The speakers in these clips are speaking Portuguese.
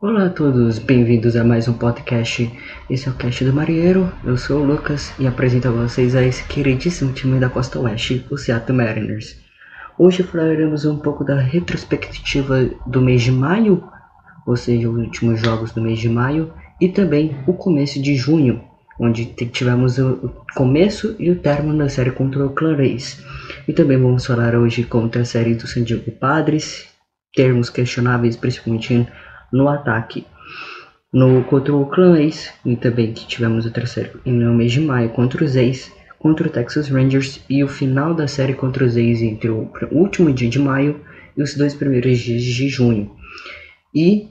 Olá a todos, bem-vindos a mais um podcast. Esse é o Cast do Marinheiro. Eu sou o Lucas e apresento a vocês a esse queridíssimo time da Costa Oeste, o Seattle Mariners. Hoje falaremos um pouco da retrospectiva do mês de maio, ou seja, os últimos jogos do mês de maio, e também o começo de junho, onde tivemos o começo e o término da série contra o Clareis. E também vamos falar hoje contra a série do San Diego Padres, termos questionáveis, principalmente no ataque. No contra o Clareis, e também que tivemos o terceiro no mês de maio contra os A's, contra o Texas Rangers e o final da série contra os A's entre o último dia de maio e os dois primeiros dias de junho. E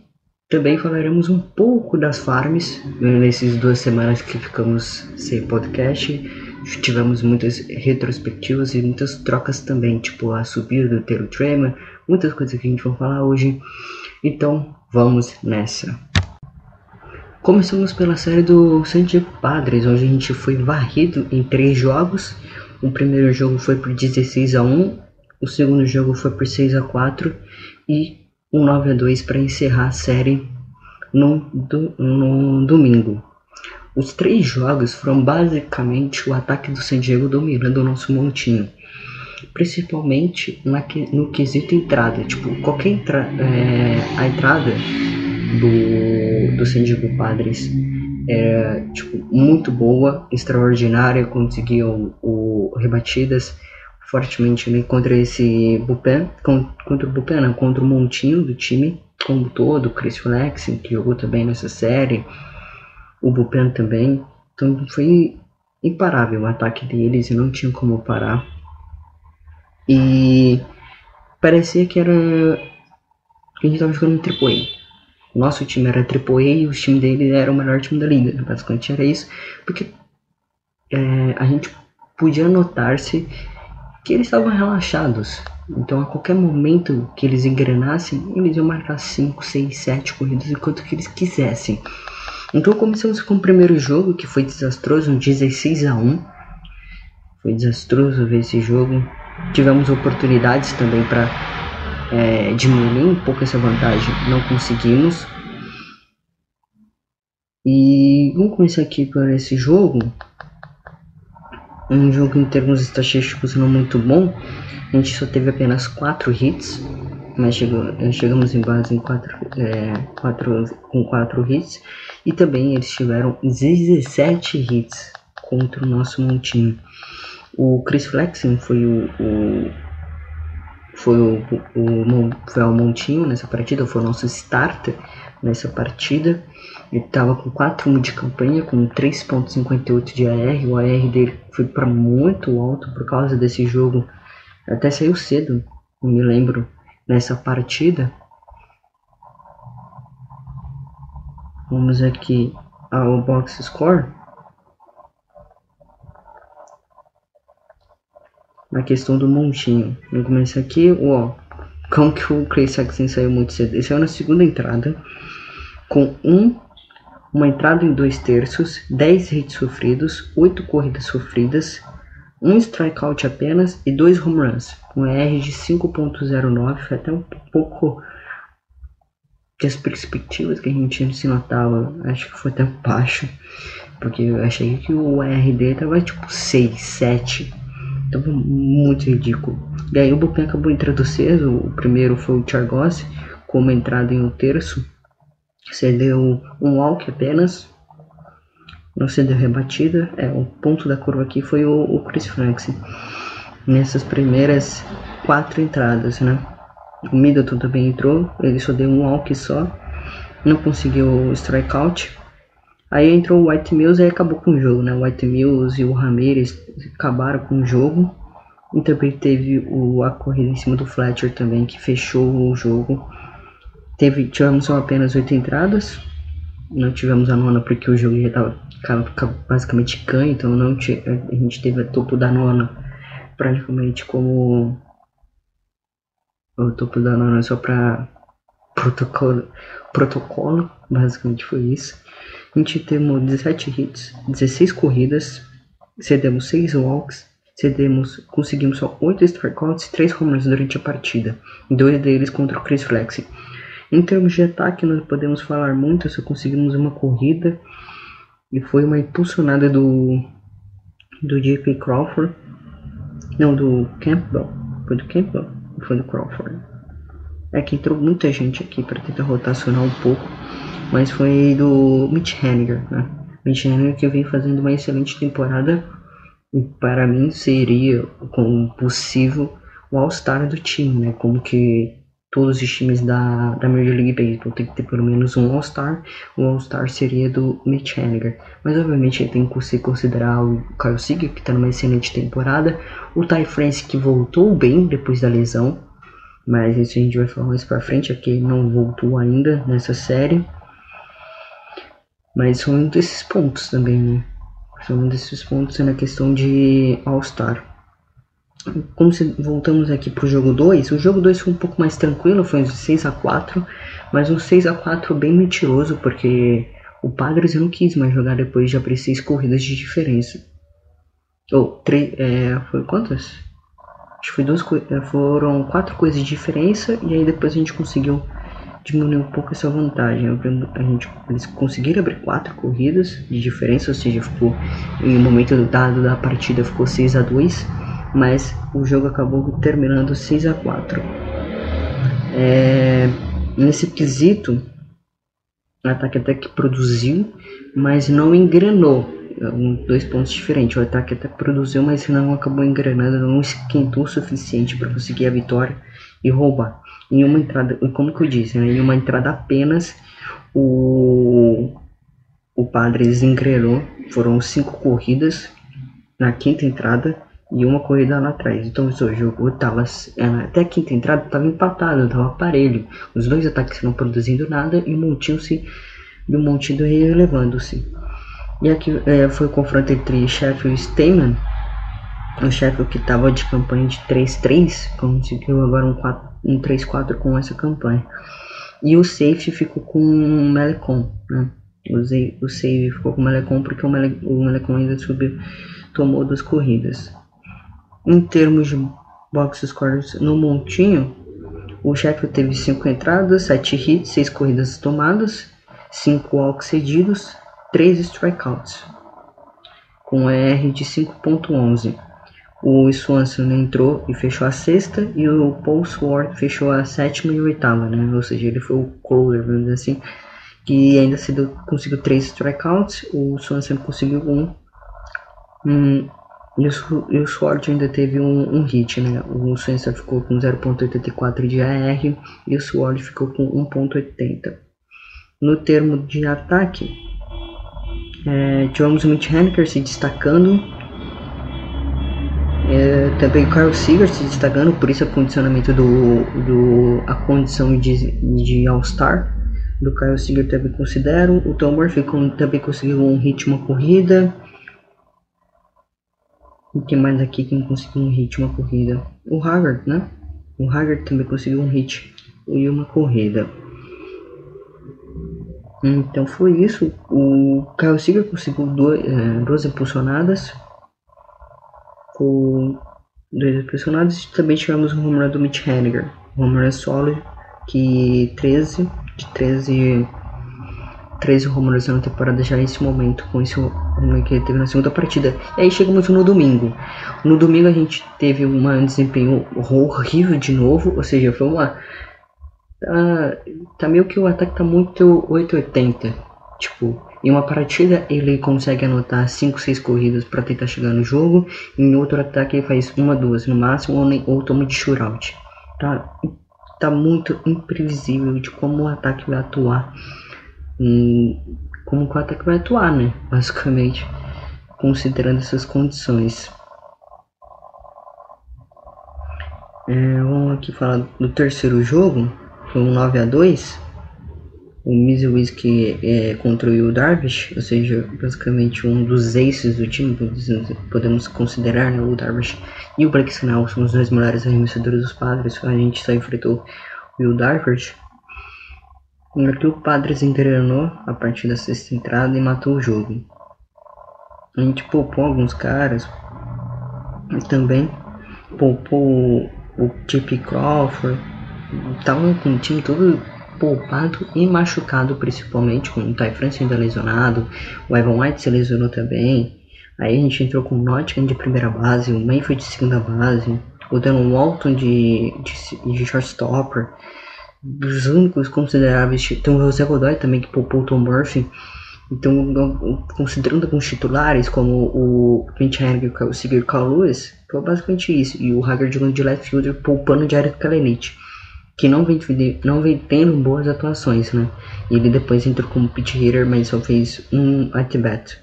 também falaremos um pouco das farms nesses duas semanas que ficamos sem podcast. Tivemos muitas retrospectivas e muitas trocas também, tipo a subida do Tero Tremor, muitas coisas que a gente vai falar hoje. Então vamos nessa. Começamos pela série do San Diego Padres, onde a gente foi varrido em três jogos. O primeiro jogo foi por 16 a 1, o segundo jogo foi por 6 a 4 e um 9 a 2 para encerrar a série no, do, no domingo. Os três jogos foram basicamente o ataque do San Diego dominando o nosso montinho. Principalmente na, no quesito entrada. Tipo, qualquer entra, é, a entrada do, do San Diego Padres era tipo, muito boa, extraordinária, conseguiam o, rebatidas fortemente né, contra esse Bupen, contra o Bupen, não, contra o montinho do time como todo, o Chris Flexen, que jogou também nessa série, o Bupen também. Então foi imparável o ataque deles e não tinha como parar. E parecia que era. que a gente estava jogando AAA. Nosso time era AAA e o time dele era o melhor time da liga. Basicamente era isso, porque é, a gente podia notar-se que eles estavam relaxados. Então, a qualquer momento que eles engrenassem, eles iam marcar 5, 6, 7 corridas enquanto que eles quisessem. Então, começamos com o primeiro jogo, que foi desastroso, um 16 a 1 Foi desastroso ver esse jogo. Tivemos oportunidades também para é, diminuir um pouco essa vantagem, não conseguimos. E vamos começar aqui por esse jogo um jogo em termos estatísticos não muito bom. A gente só teve apenas 4 hits, mas chegou, chegamos em base em quatro, é, quatro, com 4 hits. E também eles tiveram 17 hits contra o nosso montinho. O Chris Flexen foi o, o foi o, o, foi o montinho nessa partida, foi o nosso starter nessa partida. Ele estava com 4 de campanha, com 3.58 de AR. O AR dele foi para muito alto por causa desse jogo. Até saiu cedo, me lembro, nessa partida. Vamos aqui ao box score. Na questão do montinho. Vamos começar aqui, ó. Como que o Chris Saxon saiu muito cedo? Ele saiu na segunda entrada com um uma entrada em dois terços, 10 hits sofridos, 8 corridas sofridas, um strikeout apenas e dois home runs, com R de 5.09, foi até um pouco que as perspectivas que a gente se notava, acho que foi até baixo, porque eu achei que o R dele tava tipo 6, 7, tava muito ridículo. E aí o Bullpen acabou entrando cedo, o primeiro foi o Chargos, com uma entrada em um terço, cedeu um walk apenas, não cedeu rebatida. É, o ponto da curva aqui foi o, o Chris Franks nessas primeiras quatro entradas, né? O Middleton também entrou, ele só deu um walk só, não conseguiu strikeout. Aí entrou o White Mills e acabou com o jogo, né? O White Mills e o Ramirez acabaram com o jogo. E também teve o, a corrida em cima do Fletcher também, que fechou o jogo. Teve, tivemos só apenas oito entradas. Não tivemos a nona porque o jogo já estava basicamente ganho, então não a gente teve a topo da nona praticamente como o topo da nona só para protocolo, protocolo, basicamente foi isso. A gente teve 17 hits, 16 corridas, cedemos 6 walks, cedemos, conseguimos só 8 strikeouts e 3 home durante a partida, dois deles contra o Chris Flexi. Em termos de ataque, nós podemos falar muito, só conseguimos uma corrida e foi uma impulsionada do do J.P. Crawford, não, do Campbell, foi do Campbell, foi do Crawford. É que entrou muita gente aqui para tentar rotacionar um pouco, mas foi do Mitch Henniger, né? Mitch Henniger que vem fazendo uma excelente temporada e para mim seria como possível o All-Star do time, né? Como que todos os times da, da Major League Baseball tem que ter pelo menos um All-Star. O All-Star seria do Mitch Haniger. Mas obviamente tem que se considerar o Kyle Seager, que está numa excelente temporada. O Ty France, que voltou bem depois da lesão. Mas isso a gente vai falar mais pra frente, aqui ele não voltou ainda nessa série. Mas um desses pontos também, né? Um desses pontos na questão de All-Star como se voltamos aqui para o jogo 2, o jogo 2 foi um pouco mais tranquilo, foi um 6 a 4 mas um 6 a 4 bem mentiroso, porque o Padres não quis mais jogar depois de abrir 6 corridas de diferença. Ou, oh, é, foi quantas? Acho que foi duas, é, foram quatro coisas de diferença, e aí depois a gente conseguiu diminuir um pouco essa vantagem. A gente, eles conseguiram abrir quatro corridas de diferença, ou seja, ficou em um momento dado da partida ficou 6 a 2 mas o jogo acabou terminando 6 a 4 é, Nesse quesito, o ataque até que produziu, mas não engrenou. Um, dois pontos diferentes. O ataque até produziu, mas não acabou engrenando, não esquentou o suficiente para conseguir a vitória e roubar. Em uma entrada, como que eu disse, né? em uma entrada apenas, o, o Padres engrenou. Foram cinco corridas na quinta entrada e uma corrida lá atrás. Então o jogo tava é, até a quinta entrada estava empatado, estava parelho. Os dois ataques não produzindo nada e o montinho se e o montinho relevando-se. E aqui é, foi o confronto entre Sheffield e Steyman. O Sheffield que estava de campanha de 3-3 conseguiu agora um, 4, um 3-4 com essa campanha. E o safety ficou com o Melecon, né? O, o save ficou com o Melecon porque o, Mele, o Melecon ainda subiu, tomou duas corridas. Em termos de box scores no montinho, o Sheffield teve 5 entradas, 7 hits, 6 corridas tomadas, 5 walks cedidos, 3 strikeouts, com ER de 5.11. O Swanson entrou e fechou a sexta e o Paul Swart fechou a sétima e oitava, né? Ou seja, ele foi o closer, vamos dizer assim, que ainda se deu, conseguiu 3 strikeouts, o Swanson conseguiu 1. Um. Hum, e o, e o Sword ainda teve um, um hit, né? O Sensor ficou com 0.84 de AR e o Sword ficou com 1.80. No termo de ataque, é, tivemos o Mitch Henniker se destacando. É, também o Carl Seager se destacando, por isso o condicionamento do, do a condição de, de All-Star do Kyle Seager também considero. O Tom Murphy também conseguiu um hit, uma corrida. O que mais aqui que não conseguiu um hit, uma corrida? O Haggard, né? O Haggard também conseguiu um hit e uma corrida. Então foi isso. O Kyle Seager conseguiu é, duas impulsionadas. Com dois. E também tivemos home run do Mitch Henniger. Um home run solo que 13 de 13 13 home runs na temporada já nesse momento, com esse que teve na segunda partida. E aí chegamos no domingo. No domingo a gente teve um desempenho horrível de novo, ou seja, foi uma. Tá, tá meio que o ataque tá muito 880. Tipo, em uma partida ele consegue anotar 5, 6 corridas para tentar chegar no jogo, em outro ataque ele faz uma, duas no máximo, ou, nem, ou toma de shootout. Tá, tá muito imprevisível de como o ataque vai atuar e como o ataque vai atuar, né? Basicamente, considerando essas condições. É, vamos aqui falar do terceiro jogo, foi um 9 a 2 o Mizzy Whiskey é, contra o Darvish, ou seja, basicamente um dos aces do time, podemos considerar né, o Darvish e o Blake Snell são os dois melhores arremessadores dos padres, a gente só enfrentou o Will Darvish, o Padres engrenou a partir da sexta entrada e matou o jogo. A gente poupou alguns caras. E também poupou o Chip Crawford. Tava com o time todo poupado e machucado principalmente, com o Ty France ainda lesionado, o Evan White se lesionou também. Aí a gente entrou com o Nottingham de primeira base, o Mayfield de segunda base, o Dan Walton de, de, de shortstopper. Os únicos consideráveis, tem o José Godoy também que poupou o Tom Murphy. Então, considerando alguns titulares, como o Vince Henry e o Sigurd Carl Lewis, foi basicamente isso. E o Hager jogando de left fielder, poupando o Jared Kalenic, que não vem, não vem tendo boas atuações, né? E ele depois entrou como pitch hitter, mas só fez um at-bat.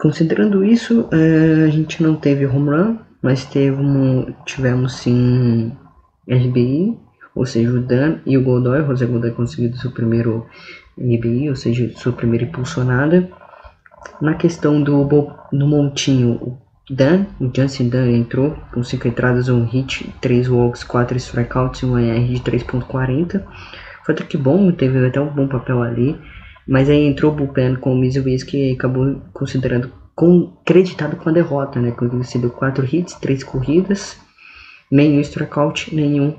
Considerando isso, é, a gente não teve home run, mas teve um, tivemos sim RBI, ou seja, o Dan e o Godoy, o José Godoy conseguiu seu primeiro RBI, ou seja, sua primeira impulsionada. Na questão do, do montinho, Dan, o Jansen Dan entrou com 5 entradas, um hit, 3 walks, 4 strikeouts e um AR de 3.40. Foi até que bom, teve até um bom papel ali. Mas aí entrou o bullpen com o Mizuis que acabou considerando com, creditado com a derrota, né? Recebeu 4 hits, 3 corridas, nenhum strikeout, nenhum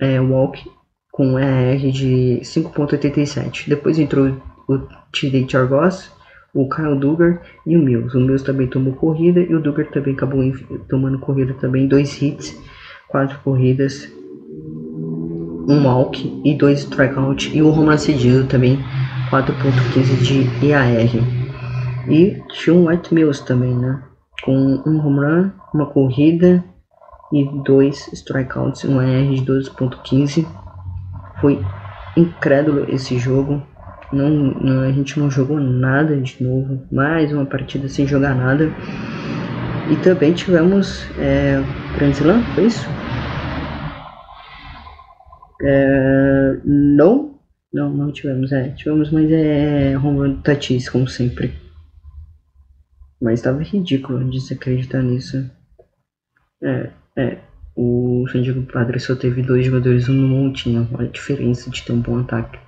é, walk com ER de 5.87. Depois entrou o TD Chargos, o Kyle Duggar e o Mills. O Mills também tomou corrida e o Duggar também acabou tomando corrida também. Dois hits, quatro corridas, um walk e dois strikeouts. E o home cedido também, 4.15 de EAR. E tinha um White Mills também, né? Com um home run, uma corrida e dois strikeouts, um ER de 12.15 foi incrédulo esse jogo. Não, não, a gente não jogou nada de novo. Mais uma partida sem jogar nada. E também tivemos é, foi isso? É, não, não, não tivemos. É, tivemos, mas é run Tatis, como sempre. Mas estava ridículo de se acreditar nisso. É, é o San Diego Padres só teve dois jogadores no montinho. Olha a diferença de ter um bom ataque.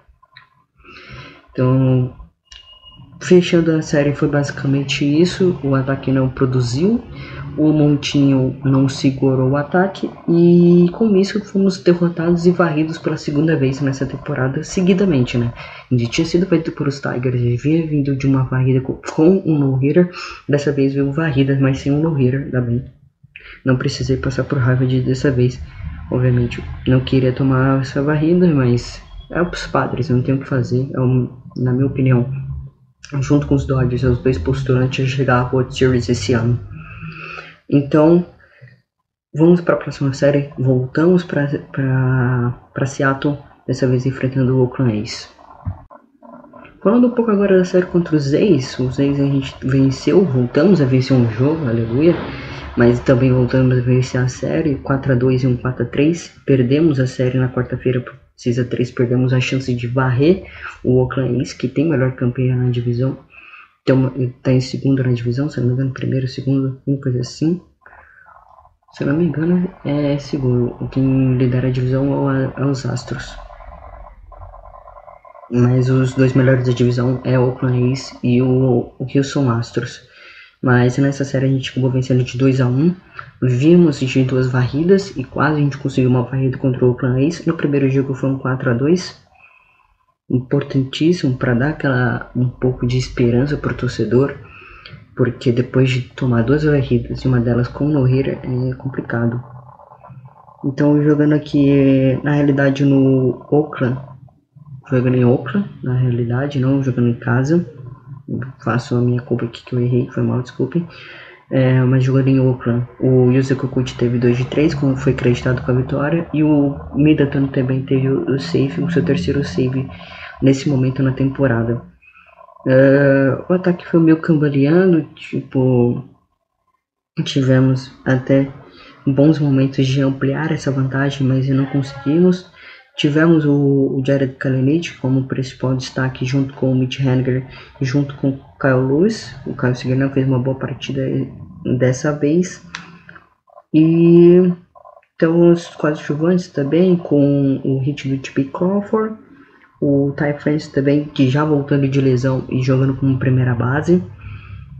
Então, fechando a série foi basicamente isso. O ataque não produziu, o Montinho não segurou o ataque e com isso fomos derrotados e varridos pela segunda vez nessa temporada seguidamente, né? Gente tinha sido feito por os Tigers, gente vinha vindo de uma varrida com um no-hitter, dessa vez veio varrida, mas sem um no-hitter, ainda bem. Não precisei passar por raiva de, dessa vez. Obviamente, não queria tomar essa varrida, mas é os padres, não tem o que fazer. É um, na minha opinião, junto com os Dodgers, os dois postulantes a chegar à World Series esse ano. Então, vamos para a próxima série. Voltamos para Seattle, dessa vez enfrentando o Oakland A's. Falando um pouco agora da série contra os A's, os A's a gente venceu, voltamos a vencer um jogo, aleluia. Mas também voltamos a vencer a série, 4 a 2 e um 4 a 3 Perdemos a série na quarta-feira 6 a 3 Perdemos a chance de varrer o Oakland que tem melhor campanha na divisão. Está em segundo na divisão, se não me engano, primeiro, segundo, uma coisa assim. Se não me engano, é segundo. Quem lidera a divisão é os Astros. Mas os dois melhores da divisão é o Oakland e o Houston Astros. Mas nessa série a gente acabou vencendo de 2 a 1 Vimos de duas varridas e quase a gente conseguiu uma varrida contra o Oakland A's. No primeiro jogo foi um 4 a 2 Importantíssimo para dar aquela um pouco de esperança para o torcedor. Porque depois de tomar duas varridas e uma delas com o Nohira é complicado. Então jogando aqui na realidade no Oakland. Jogando em Oakland, na realidade, não jogando em casa faço a minha culpa aqui que eu errei, foi mal, desculpem. É, mas jogando em Oakland, o Yusa Kokuchi teve 2 de 3, como foi acreditado com a vitória, e o Middleton também teve o save, o seu terceiro save nesse momento na temporada. Uh, o ataque foi meio cambaleando, tipo, tivemos até bons momentos de ampliar essa vantagem, mas não conseguimos. Tivemos o, o Jared Kalenic como principal destaque junto com o Mitch Haniger e junto com o Kyle Lewis. O Kyle Seguinão fez uma boa partida dessa vez. E então os coadjuvantes também com o hit do T.P. Crawford, o Ty France também que já voltando de lesão e jogando como primeira base.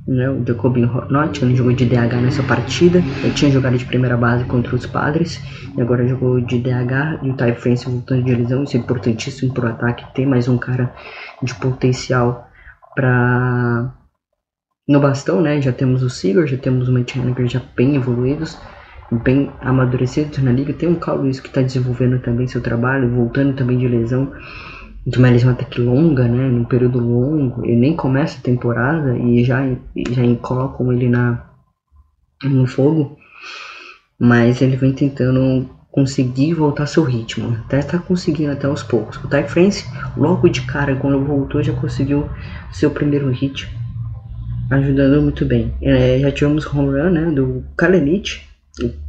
Né, o Jacobin Not, ele jogou de DH nessa partida. Ele tinha jogado de primeira base contra os Padres e agora jogou de DH e o Ty France voltando de lesão. Isso é importantíssimo para o ataque ter mais um cara de potencial para no bastão, né? Já temos o Sigurd, já temos o Matt já bem evoluídos, bem amadurecidos na liga. Tem o Carl Lewis que está desenvolvendo também seu trabalho, voltando também de lesão de uma lesão até que longa, né, num período longo, ele nem começa a temporada e já, já colocam ele na, no fogo, mas ele vem tentando conseguir voltar seu ritmo, até está conseguindo até aos poucos. O Ty France, logo de cara, quando voltou, já conseguiu seu primeiro hit, ajudando muito bem. É, já tivemos home run, né, do Kalenich,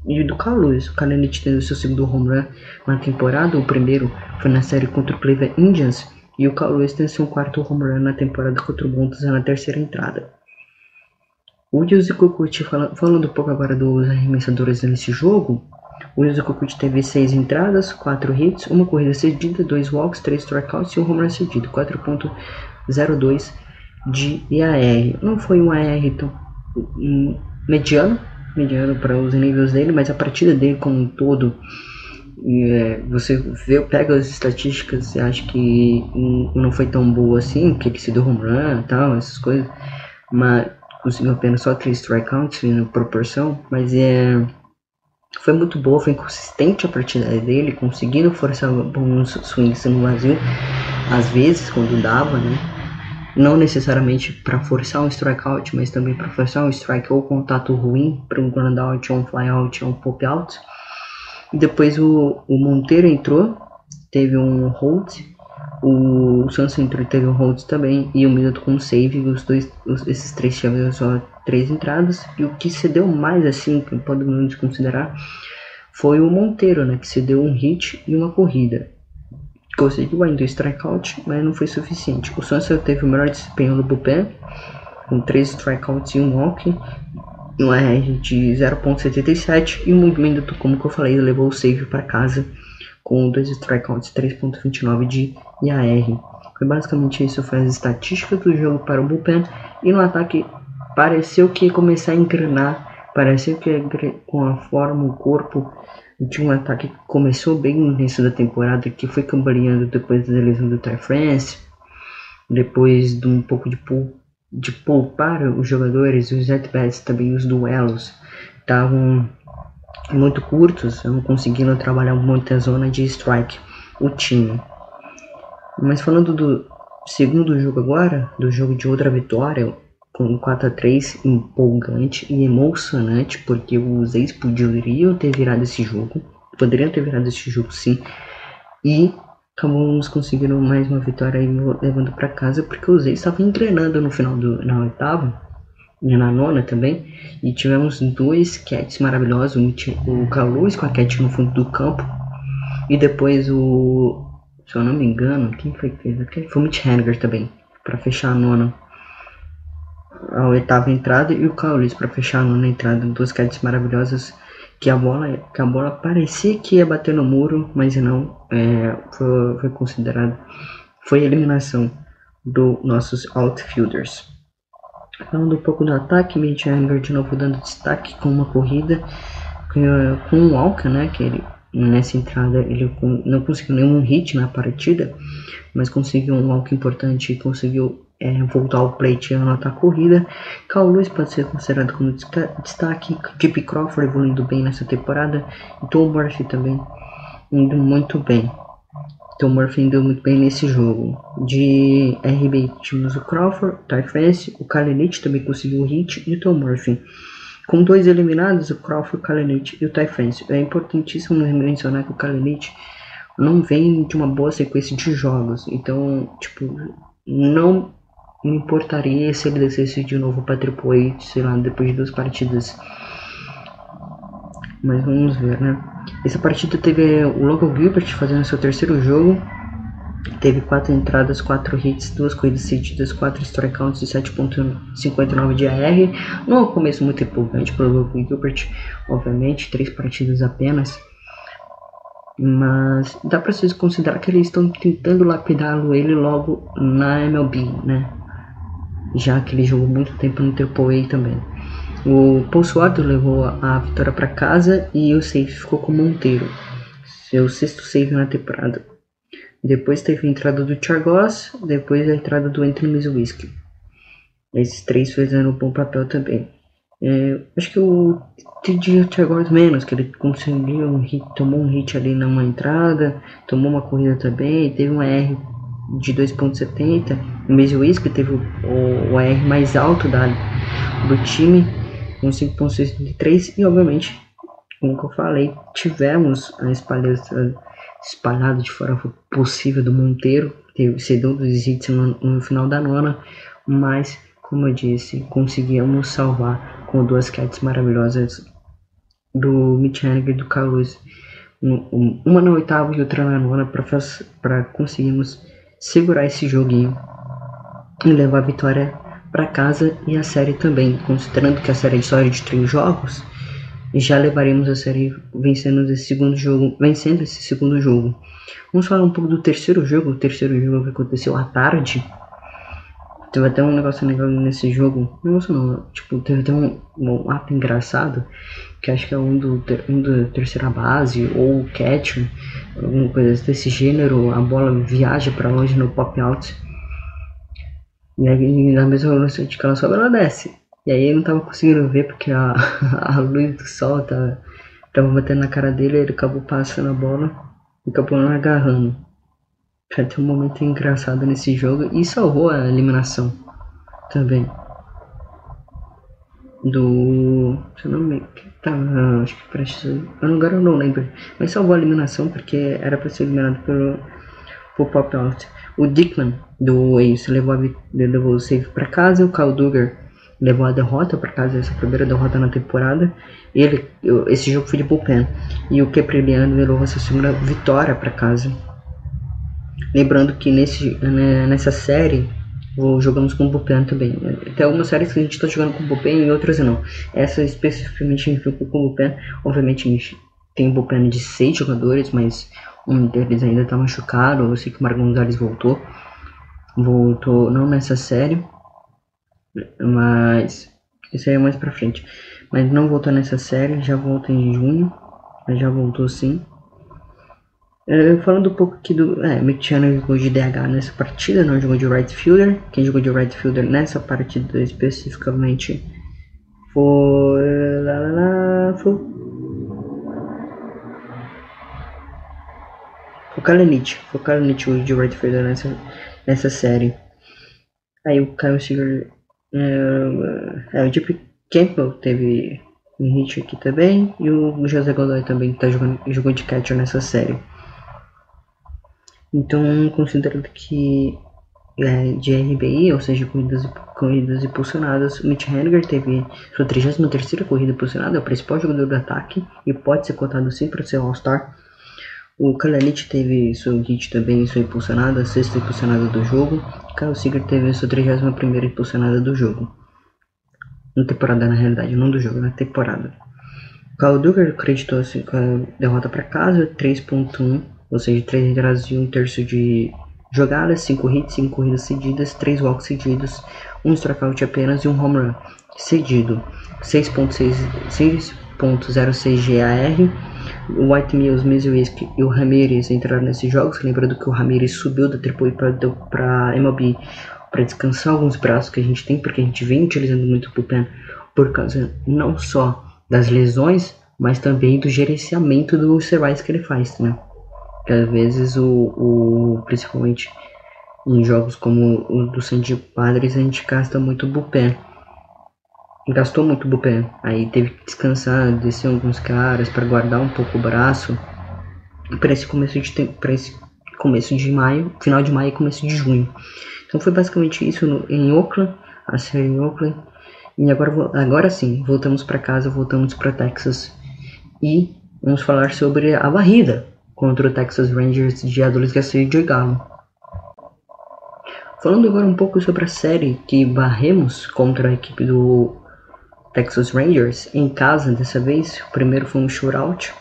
e do Carlos. O Kalenich teve o seu segundo home run na temporada. O primeiro foi na série contra o Cleveland Indians. E o Carlos teve seu quarto home run na temporada contra o Broncos na terceira entrada. O Yuzi Kukuchi, falando um pouco agora dos arremessadores nesse jogo, o Yuzi Kukuchi teve 6 entradas, 4 hits, uma corrida cedida, 2 walks, 3 strikeouts e um home run cedido, 4.02 de IAR. Não foi um AR tão mediano, mediano para os níveis dele, mas a partida dele como um todo, é, você vê, pega as estatísticas e acha que não foi tão boa assim, que ele se deu home run e tal, essas coisas, mas conseguiu apenas só 3 strikeouts na proporção, mas é foi muito boa, foi consistente a partida dele, conseguindo forçar bons swings no vazio, às vezes quando dava, né? Não necessariamente para forçar um strikeout, mas também para forçar um strike ou contato ruim para um ground ou um fly out, ou um pop out. Depois o, o Monteiro entrou, teve um hold, o Santos entrou teve um hold também, e o Middleton com save, os dois, os, esses três tiveram só três entradas, e o que cedeu mais assim, que podemos considerar, foi o Monteiro, né, que cedeu um hit e uma corrida conseguiu ainda o strikeout, mas não foi suficiente. O Sunset teve o melhor desempenho no bullpen, com 3 strikeouts e um walk, e um AR de 0.77, e o movimento, como que eu falei, levou o save para casa com 2 strikeouts 3.29 de IAR. Foi basicamente isso, foi as estatísticas do jogo para o bullpen, e no ataque pareceu que ia começar a engrenar, pareceu que com a forma, o corpo de um ataque que começou bem no início da temporada, que foi cambaleando depois da lesão do Ty France, depois de um pouco de, pool, de poupar os jogadores, os at-bats, também os duelos, estavam muito curtos, não conseguindo trabalhar muita zona de strike o time. Mas falando do segundo jogo agora, do jogo de outra vitória, com 4 a 3 empolgante e emocionante, porque os ex poderiam ter virado esse jogo, poderiam ter virado esse jogo sim, e acabamos conseguindo mais uma vitória aí levando para casa, porque os ex estavam treinando no final do na oitava e na nona também, e tivemos dois cats maravilhosos, o Carlos com a cat no fundo do campo, e depois o, se eu não me engano, quem foi que fez? Foi o Mitch Henniger também, para fechar a nona a oitava entrada e o Caulis para fechar a nona entrada. Duas catches maravilhosas que a bola que a bola parecia que ia bater no muro, mas não. É, foi, foi considerado foi a eliminação dos nossos outfielders. Falando um pouco do ataque, Mitch Anger de novo dando destaque com uma corrida com o Walker, né, que ele nessa entrada ele não conseguiu nenhum hit na partida, mas conseguiu um walk importante e conseguiu é, voltar ao plate e anotar a corrida. Cal Lewis pode ser considerado como destaque. Chip Crawford evoluindo bem nessa temporada. E Tom Murphy também indo muito bem. Tom Murphy indo muito bem nesse jogo. De RB tínhamos o Crawford, o Ty France, o Kalenich também conseguiu um hit e o Tom Murphy. Com dois eliminados, o Crawford, o Kalenich e o France. É importantíssimo mencionar que o Kalenich não vem de uma boa sequência de jogos. Então, tipo, não me importaria se ele descesse de novo para Triple sei lá, depois de duas partidas. Mas vamos ver, né? Essa partida teve o Logan Gilbert fazendo seu terceiro jogo. Teve quatro entradas, quatro hits, duas corridas cedidas, quatro strikeouts e 7.59 de AR. Não é um começo muito empolgante para o Gilbert, obviamente, três partidas apenas. Mas dá para vocês considerar que eles estão tentando lapidá-lo ele logo na MLB, né? já que ele jogou muito tempo no Triple A também. O Paul Suárez levou a vitória para casa e o save ficou com Monteiro, seu sexto save na temporada. Depois teve a entrada do Chargos, depois a entrada do Anthony Mizuwiski. Esses três fizeram um bom papel também. É, acho que o TJ Chargos menos, que ele conseguiu um hit, tomou um hit ali numa entrada, tomou uma corrida também, teve um R de 2.70. O Mizuwiski teve o, o, o R mais alto da, do time, com 5.63 e obviamente, como eu falei, tivemos a espalhada espalhado de forma possível do Monteiro, cedeu dos hits no, final da nona, mas, como eu disse, conseguimos salvar com duas cats maravilhosas do Mitch Henniger e do Carlos. Uma na oitava e outra na nona para conseguirmos segurar esse joguinho e levar a vitória para casa e a série também, considerando que a série é história de três jogos, já levaremos a série vencendo esse segundo jogo, vencendo esse segundo jogo. Vamos falar um pouco do terceiro jogo, o terceiro jogo que aconteceu à tarde. Teve até um negócio legal nesse jogo. Negócio não, tipo, teve até um, um ato engraçado, que acho que é um do, um do terceira base, ou catch, alguma coisa desse gênero, a bola viaja para longe no pop out. E aí na mesma velocidade que ela sobe, ela desce. E aí ele não tava conseguindo ver porque a, a luz do sol tava, tava batendo na cara dele, ele acabou passando a bola e acabou não agarrando. Já tem um momento engraçado nesse jogo e salvou a eliminação também. Do. Se eu não me. Tá, acho que prestes. Agora eu não lembro. Mas salvou a eliminação porque era pra ser eliminado pelo, pelo Pop Out. O Dickman do Ace levou, a, levou o save pra casa. O Kyle Duggar levou a derrota para casa, essa primeira derrota na temporada. Ele, esse jogo foi de bullpen. E o Kepreliano levou essa segunda vitória para casa. Lembrando que nesse, né, nessa série jogamos com bullpen também. Tem algumas séries que a gente está jogando com bullpen e outras não. Essa especificamente a gente jogou com bullpen. Obviamente a gente tem bullpen de seis jogadores, mas um deles ainda está machucado. Eu sei que o Marco Gonzalez voltou. Voltou não nessa série mas isso aí é mais pra frente. Mas não voltou nessa série, já volta em junho. Mas já voltou sim. É, falando um pouco aqui do. É, Mitiano jogou de DH nessa partida, não jogou de right fielder. Quem jogou de right fielder nessa partida especificamente foi. Lá, lá, lá, foi. O Kalenich. Foi o Kalenich de right fielder nessa, nessa série. Aí o Kyle Seager é, é, o Deep Campbell teve um hit aqui também. E o José Godoy também tá jogando, jogou de catcher nessa série. Então, considerando que é, de RBI, ou seja, corridas, corridas impulsionadas, Mitch Henniger teve sua 33 corrida impulsionada, é o principal jogador do ataque e pode ser cotado sim para ser All-Star. O Kalanich teve seu hit também, sua impulsionada, a sexta impulsionada do jogo. Kyle Seager teve sua 31 impulsionada do jogo. Na temporada, na realidade, não do jogo, na temporada. Kyle Duggar acreditou-se com a derrota para casa, 3.1, ou seja, 3 entradas e 1 terço de jogadas, 5 hits, 5 corridas cedidas, 3 walks cedidos, 1 strikeout apenas e 1 home run cedido. 6.06 GAR o White Mills, Mizuisk e o Ramirez entraram nesses jogos. Lembrando que o Ramirez subiu da AAA para MLB para descansar alguns braços que a gente tem, porque a gente vem utilizando muito o bullpen por causa não só das lesões, mas também do gerenciamento dos serviços que ele faz, né? Que às vezes o, o principalmente em jogos como o do Sandy Padres a gente gasta muito bullpen gastou muito o bullpen. Aí teve que descansar, descer alguns caras para guardar um pouco o braço. Para esse começo de para esse começo de maio, final de maio e começo de junho. Então foi basicamente isso no, em Oakland, a série em Oakland. E agora, agora sim, voltamos para casa, voltamos para Texas e vamos falar sobre a varrida contra o Texas Rangers de Adolis Garcia e Joey Gallo. Falando agora um pouco sobre a série que barremos contra a equipe do Texas Rangers em casa dessa vez. O primeiro foi um shootout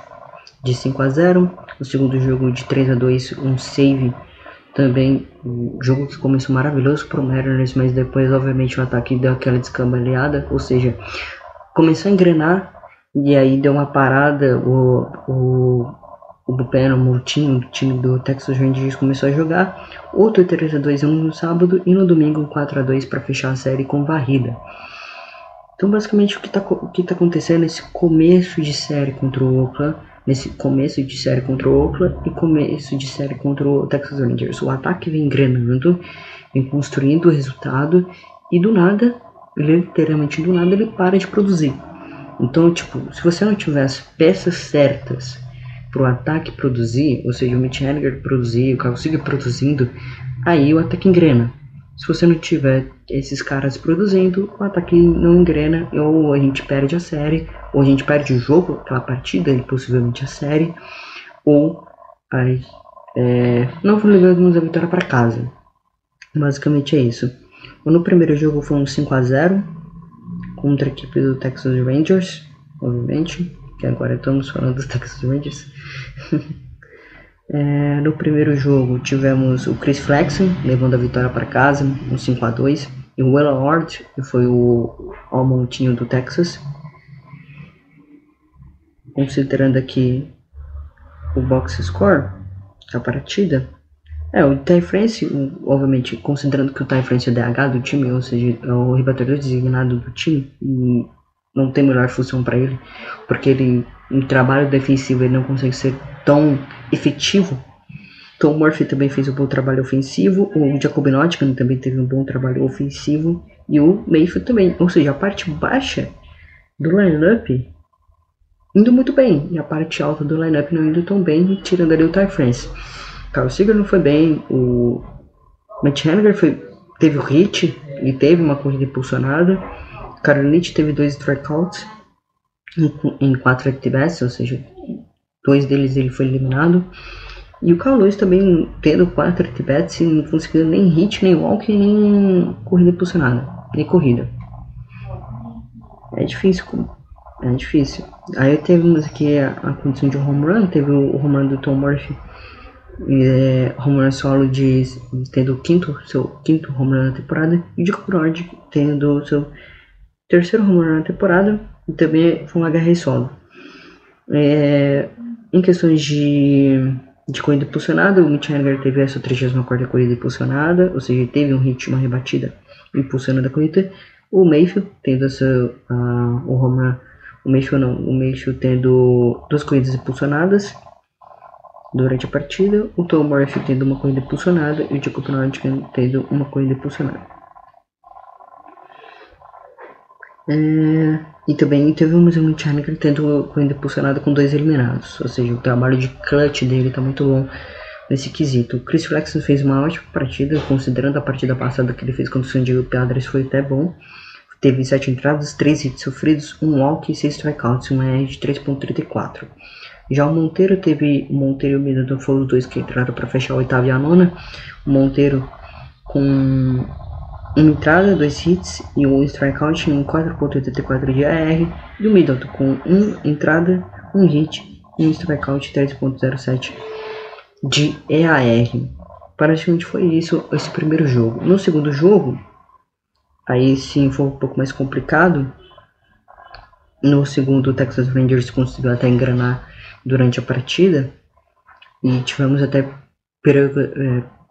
de 5 a 0, o segundo jogo de 3 a 2, um save Também o jogo que começou maravilhoso pro Mariners, mas depois obviamente o ataque deu aquela descambaleada, ou seja, começou a engrenar e aí deu uma parada, o, o, o Bullpen, o time, o time do Texas Rangers começou a jogar, outro 3x2 no sábado e no domingo 4x2 para fechar a série com varrida. Então basicamente o que está o que tá acontecendo nesse começo de série contra o Oakland, nesse começo de série contra o Oakland e começo de série contra o Texas Rangers. O ataque vem engrenando, vem construindo o resultado e do nada, literalmente do nada, ele para de produzir. Então, tipo, se você não tiver as peças certas para o ataque produzir, ou seja, o Mitch Haniger produzir, o Carlos Siga produzindo, aí o ataque engrena. Se você não tiver esses caras produzindo, o ataque não engrena, ou a gente perde a série, ou a gente perde o jogo, aquela partida, e possivelmente a série, ou aí, é, não levamos a vitória para casa. Basicamente é isso. No primeiro jogo foi um 5 a 0 contra a equipe do Texas Rangers, obviamente, que agora estamos falando do Texas Rangers. é, no primeiro jogo tivemos o Chris Flexen levando a vitória para casa, um 5 a 2 e o Will Ward, que foi o Almontinho do Texas. Considerando aqui o box score da partida, é, o Ty France, obviamente, considerando que o Ty France é DH do time, ou seja, é o rebatedor designado do time, não tem melhor função para ele, porque ele, em trabalho defensivo, ele não consegue ser tão efetivo. Tom Murphy também fez um bom trabalho ofensivo, o Jacob Nottingham também teve um bom trabalho ofensivo, e o Mayfield também. Ou seja, a parte baixa do lineup indo muito bem, e a parte alta do lineup não indo tão bem, tirando ali o Ty France. Carl Seager não foi bem, o Matt Haniger foi, teve o hit e teve uma corrida impulsionada. Karolich teve dois strikeouts em, em quatro at ou seja, dois deles ele foi eliminado. E o Carl Lewis também tendo quatro at e não conseguiu nem hit, nem walk, nem corrida impulsionada, nem corrida. É difícil, é difícil. Aí temos aqui a, a condição de home run, teve o home run do Tom Murphy é, home run solo de tendo o quinto, seu quinto home run na temporada e Jacob Nord tendo seu terceiro home run na temporada e também foi um agarre solo. É, em questões de, de corrida impulsionada, o Mitch Haniger teve a sua 34 corrida impulsionada, ou seja, teve um hit, uma rebatida impulsionando a corrida. O Mayfield tendo essa, o home run, o Mayfield não, o Mayfield tendo duas corridas impulsionadas Durante a partida, o Tom Murphy tendo uma corrida impulsionada e o Jacob Nordgren tendo uma corrida impulsionada. É, e também teve o Museu Heineken tendo corrida impulsionada com dois eliminados, ou seja, o trabalho de clutch dele está muito bom nesse quesito. O Chris Flexen fez uma ótima partida, considerando a partida passada que ele fez contra o San Diego Padres, foi até bom. Teve 7 entradas, 3 hits sofridos, 1 walk e 6 strikeouts, uma ER de 3.34. Já o Monteiro teve. O Monteiro e o Middleton foram os dois que entraram para fechar a oitava e a nona. O Monteiro com uma entrada, dois hits e um strikeout em 4.84 de AR. E o Middleton com uma entrada, um hit e um strikeout 3.07 de EAR. Praticamente foi isso esse primeiro jogo. No segundo jogo, aí sim foi um pouco mais complicado. No segundo, o Texas Rangers conseguiu até engrenar durante a partida e tivemos até perigo,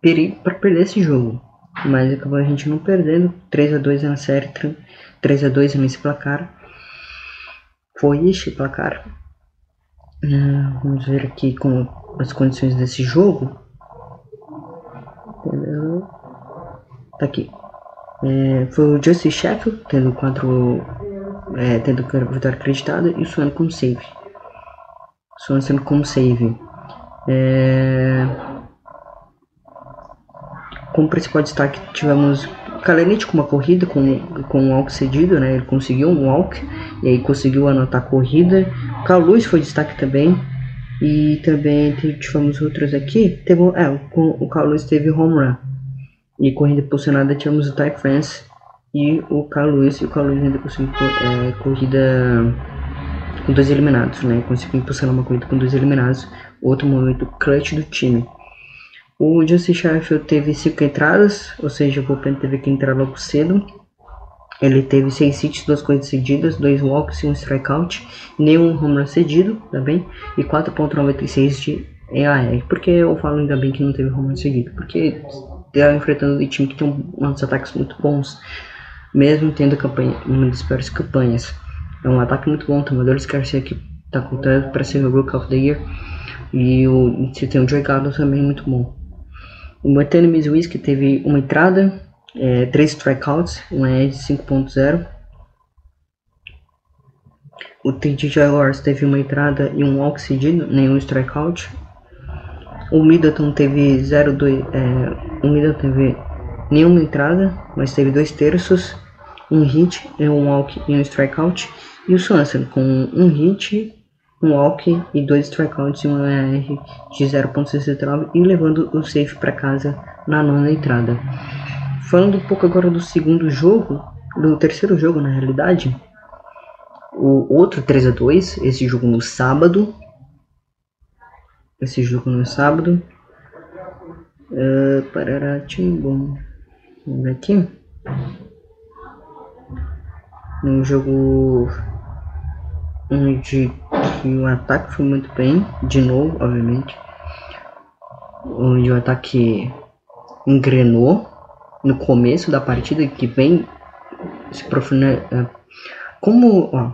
perigo para perder esse jogo, mas acabou a gente não perdendo 3 a 2 na série, 3 a 2 nesse placar. Foi este placar. Uh, vamos ver aqui com as condições desse jogo. Tá aqui. É, foi o Justin Sheffield tendo quatro é, tendo vitória acreditada e o Swan com save. Swanson como save. É... Como principal destaque tivemos Kalenic com uma corrida com, com um walk cedido, né? Ele conseguiu um walk e aí conseguiu anotar a corrida. Carlos foi destaque também. E também tivemos outros aqui. Teve, é, o, Carlos teve home run. E corrida posicionada tivemos o Ty France e o Carlos. E o Carlos ainda conseguiu é, corrida com dois eliminados, né? Conseguiu impulsionar uma corrida com dois eliminados, outro momento clutch do time. O Justin Sheffield teve 5 entradas, ou seja, o bullpen teve que entrar logo cedo. Ele teve 6 hits, 2 corridas cedidas, 2 walks e um strikeout, nenhum home run cedido, tá bem? E 4.96 de EAR. Por que eu falo ainda bem que não teve home run cedido? Porque tá enfrentando um time que tem uns ataques muito bons, mesmo tendo campanha, uma das piores campanhas. É um ataque muito bom, o Adolis Garcia que tá contando para ser o Rook of the Year. E o, você tem o Joey também muito bom. O Martin Mizwiski teve uma entrada, é, três strikeouts, um ER 5.0. O TJ Jaguars teve uma entrada e um walk cedido, nenhum strikeout. O Middleton teve 0,2. É, o Middleton teve nenhuma entrada, mas teve dois terços, um hit, um walk e um strikeout. E o Swanson com um hit, um walk e dois strikeouts e um ER de 0.69 e levando o safe para casa na nona entrada. Falando um pouco agora do segundo jogo, do terceiro jogo na realidade, o outro 3 a 2 esse jogo no sábado. Esse jogo no sábado. Uh, parará, bom. Vamos ver aqui. Um jogo onde o ataque foi muito bem, de novo, obviamente. Onde o ataque engrenou no começo da partida que vem se profunda é, como ó,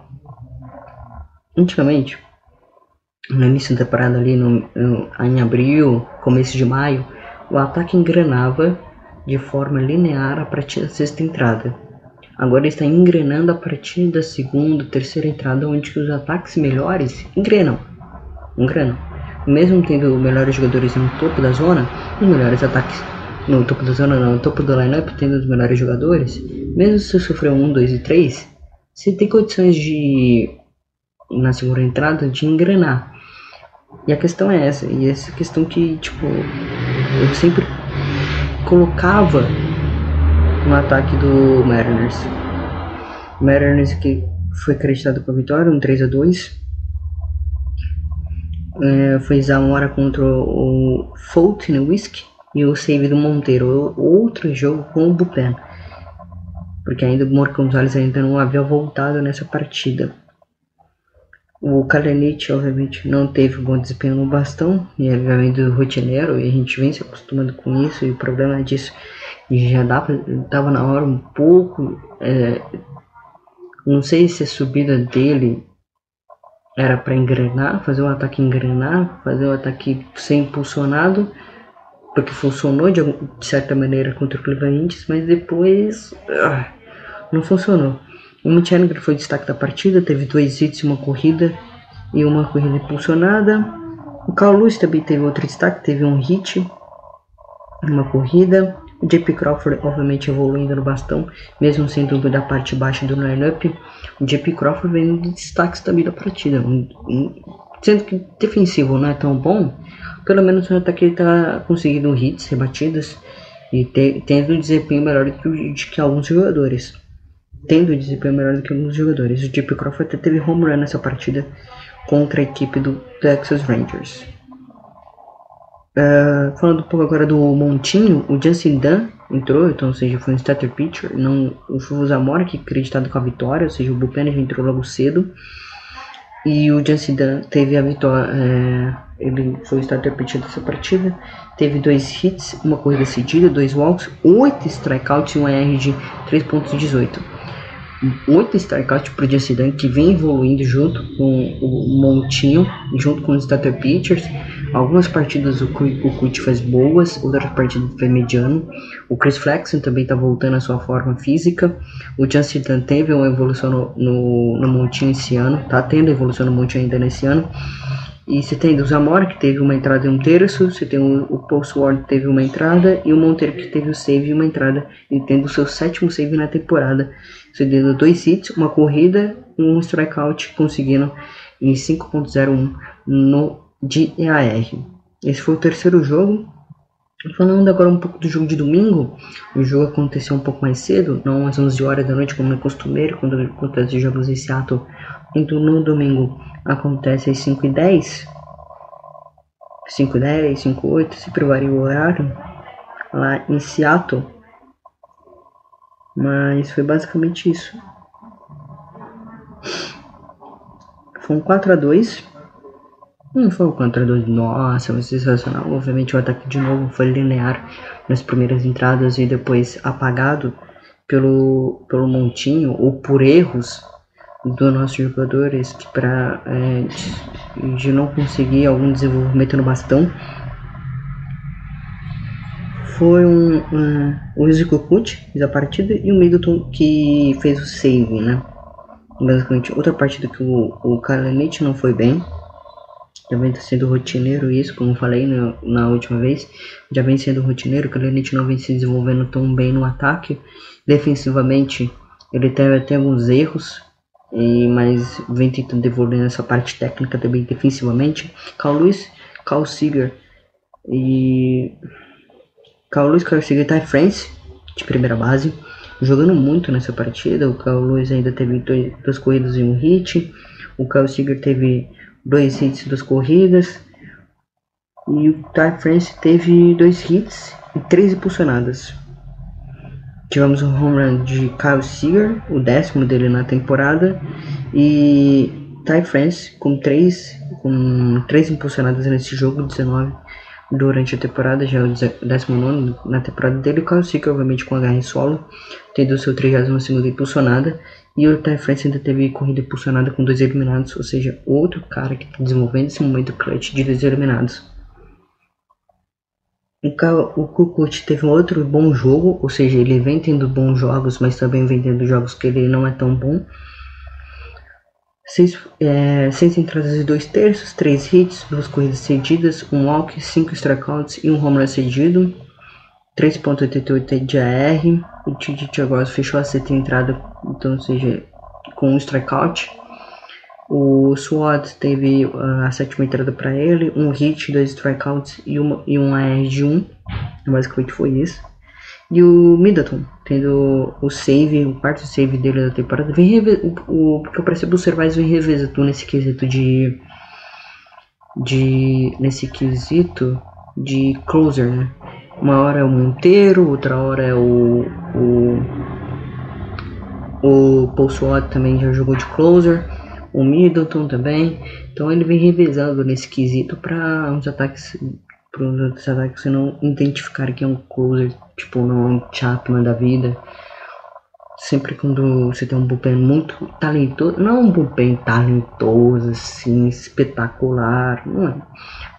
antigamente no início da temporada ali no, no, em abril começo de maio o ataque engrenava de forma linear a partir da sexta entrada agora está engrenando a partir da segunda terceira entrada onde os ataques melhores engrenam engrenam mesmo tendo melhores jogadores no topo da zona os melhores ataques no topo da zona, no topo do lineup, tendo os melhores jogadores, mesmo se sofreu 1, 2 e 3, você tem condições de, na segunda entrada, de engrenar. E a questão é essa, e essa questão que, tipo, eu sempre colocava no ataque do Mariners. Mariners que foi acreditado com a vitória, um 3 a 2 é, foi Zamora contra o Fulton Whisk e o save do Monteiro, outro jogo com o Bupen, porque ainda o Morcão Gonzalez ainda não havia voltado nessa partida. O Kalenich, obviamente, não teve bom desempenho no bastão, e obviamente rotineiro, e a gente vem se acostumando com isso, e o problema disso já dava na hora um pouco. É, não sei se a subida dele era para engrenar, fazer um ataque engrenar, fazer um ataque ser impulsionado porque funcionou de, de certa maneira contra o Cleveland mas depois ah, não funcionou. O Michelin foi destaque da partida, teve dois hits, uma corrida e uma corrida impulsionada. O Carl Lewis também teve outro destaque, teve um hit, uma corrida. JP Crawford, obviamente, evoluindo no bastão, mesmo sendo da parte baixa do lineup. O JP Crawford vem de destaques também da partida, sendo que defensivo não é tão bom, pelo menos no ataque ele tá conseguindo hits, rebatidas e te, tendo um desempenho melhor do que, de que alguns jogadores. Tendo um desempenho melhor do que alguns jogadores. O Chip Crawford até teve home run nessa partida contra a equipe do Texas Rangers. Uh, falando um pouco agora do Montinho, o Justin Dunn entrou, então, ou seja, foi um starter pitcher, não o Zamora que acreditado com a vitória, ou seja, o Buchanan já entrou logo cedo. E o Justin Dunn teve a vitória, é, ele foi o starter pitcher dessa partida, teve dois hits, uma corrida cedida, dois walks, oito strikeouts e um ER de 3.18. Oito strikeouts para o Justin Dunn, que vem evoluindo junto com o Montinho, junto com os starter pitchers, Algumas partidas o, Kut faz boas, outras partidas foi mediano. O Chris Flexen também está voltando à sua forma física. O Justin teve uma evolução no, no, no Montinho esse ano, tá tendo evolução no Montinho ainda nesse ano. E você tem o Zamora, que teve uma entrada e um terço, você tem o, o Postward, que teve uma entrada, e o Monteiro, que teve o save e uma entrada, e tendo o seu sétimo save na temporada. Deu dois hits, uma corrida e um strikeout, conseguindo em 5.01 no de EAR. Esse foi o terceiro jogo. Falando agora um pouco do jogo de domingo, o jogo aconteceu um pouco mais cedo, não às 11 horas da noite, como é costumeiro, quando acontece jogos em Seattle. Então no domingo acontece às 5 e 10 5:10, 5:8, sempre varia o horário lá em Seattle. Mas foi basicamente isso. Foi um 4 a 2 Não foi um 4 a 2 nossa, foi sensacional. Obviamente o ataque de novo foi linear nas primeiras entradas e depois apagado pelo, pelo montinho ou por erros dos nossos jogadores para é, de, de, não conseguir algum desenvolvimento no bastão foi um, um o Rizzi Kukut da partida e o Middleton que fez o save, né? Basicamente, outra partida que o, o Kalanich não foi bem. Já vem sendo rotineiro isso, como falei na, na última vez. Já vem sendo rotineiro, o Kalanich não vem se desenvolvendo tão bem no ataque. Defensivamente, ele teve até alguns erros, e, mas vem tentando evoluir nessa parte técnica também defensivamente. Carl Lewis, Carl Seager e Carl Lewis, Carl Seager tá France de primeira base, jogando muito nessa partida. O Carl Lewis ainda teve dois, duas corridas e um hit. O Carl Seager teve dois hits duas corridas. E o Ty France teve dois hits e três impulsionadas. Tivemos um home run de Kyle Seager, o décimo dele na temporada, e Ty France com três, com três impulsionadas nesse jogo, 19 durante a temporada, já é o 19 na temporada dele. O Seager, obviamente, com HR solo, tendo seu 32 impulsionada, e o Ty France ainda teve corrida impulsionada com dois eliminados, ou seja, outro cara que está desenvolvendo esse momento clutch de dois eliminados. O Kukut teve um outro bom jogo, ou seja, ele vem tendo bons jogos, mas também vem tendo jogos que ele não é tão bom. Seis, é, entradas e dois terços, três hits, duas corridas cedidas, um walk, cinco strikeouts e um home run cedido. 3.88 de AR. O Tite agora fechou a sexta entrada, então, seja, com um strikeout. O SWAT teve uh, a sétima entrada para ele, um hit, dois strikeouts e, uma, e um AR de 1. Basicamente foi isso. E o Middleton, tendo o save, o quarto save dele da temporada, vem o, o que eu percebo o Cervais vem revezando nesse quesito de. de. nesse quesito de closer, né? Uma hora é o Monteiro, outra hora é o. o. o Paul também já jogou de closer o Middleton também. Então ele vem revezando nesse quesito para uns ataques para ataques você não identificar que é um closer, tipo não é um Chapman da vida. Sempre quando você tem um bullpen muito talentoso, não é um bullpen talentoso assim, espetacular, não é.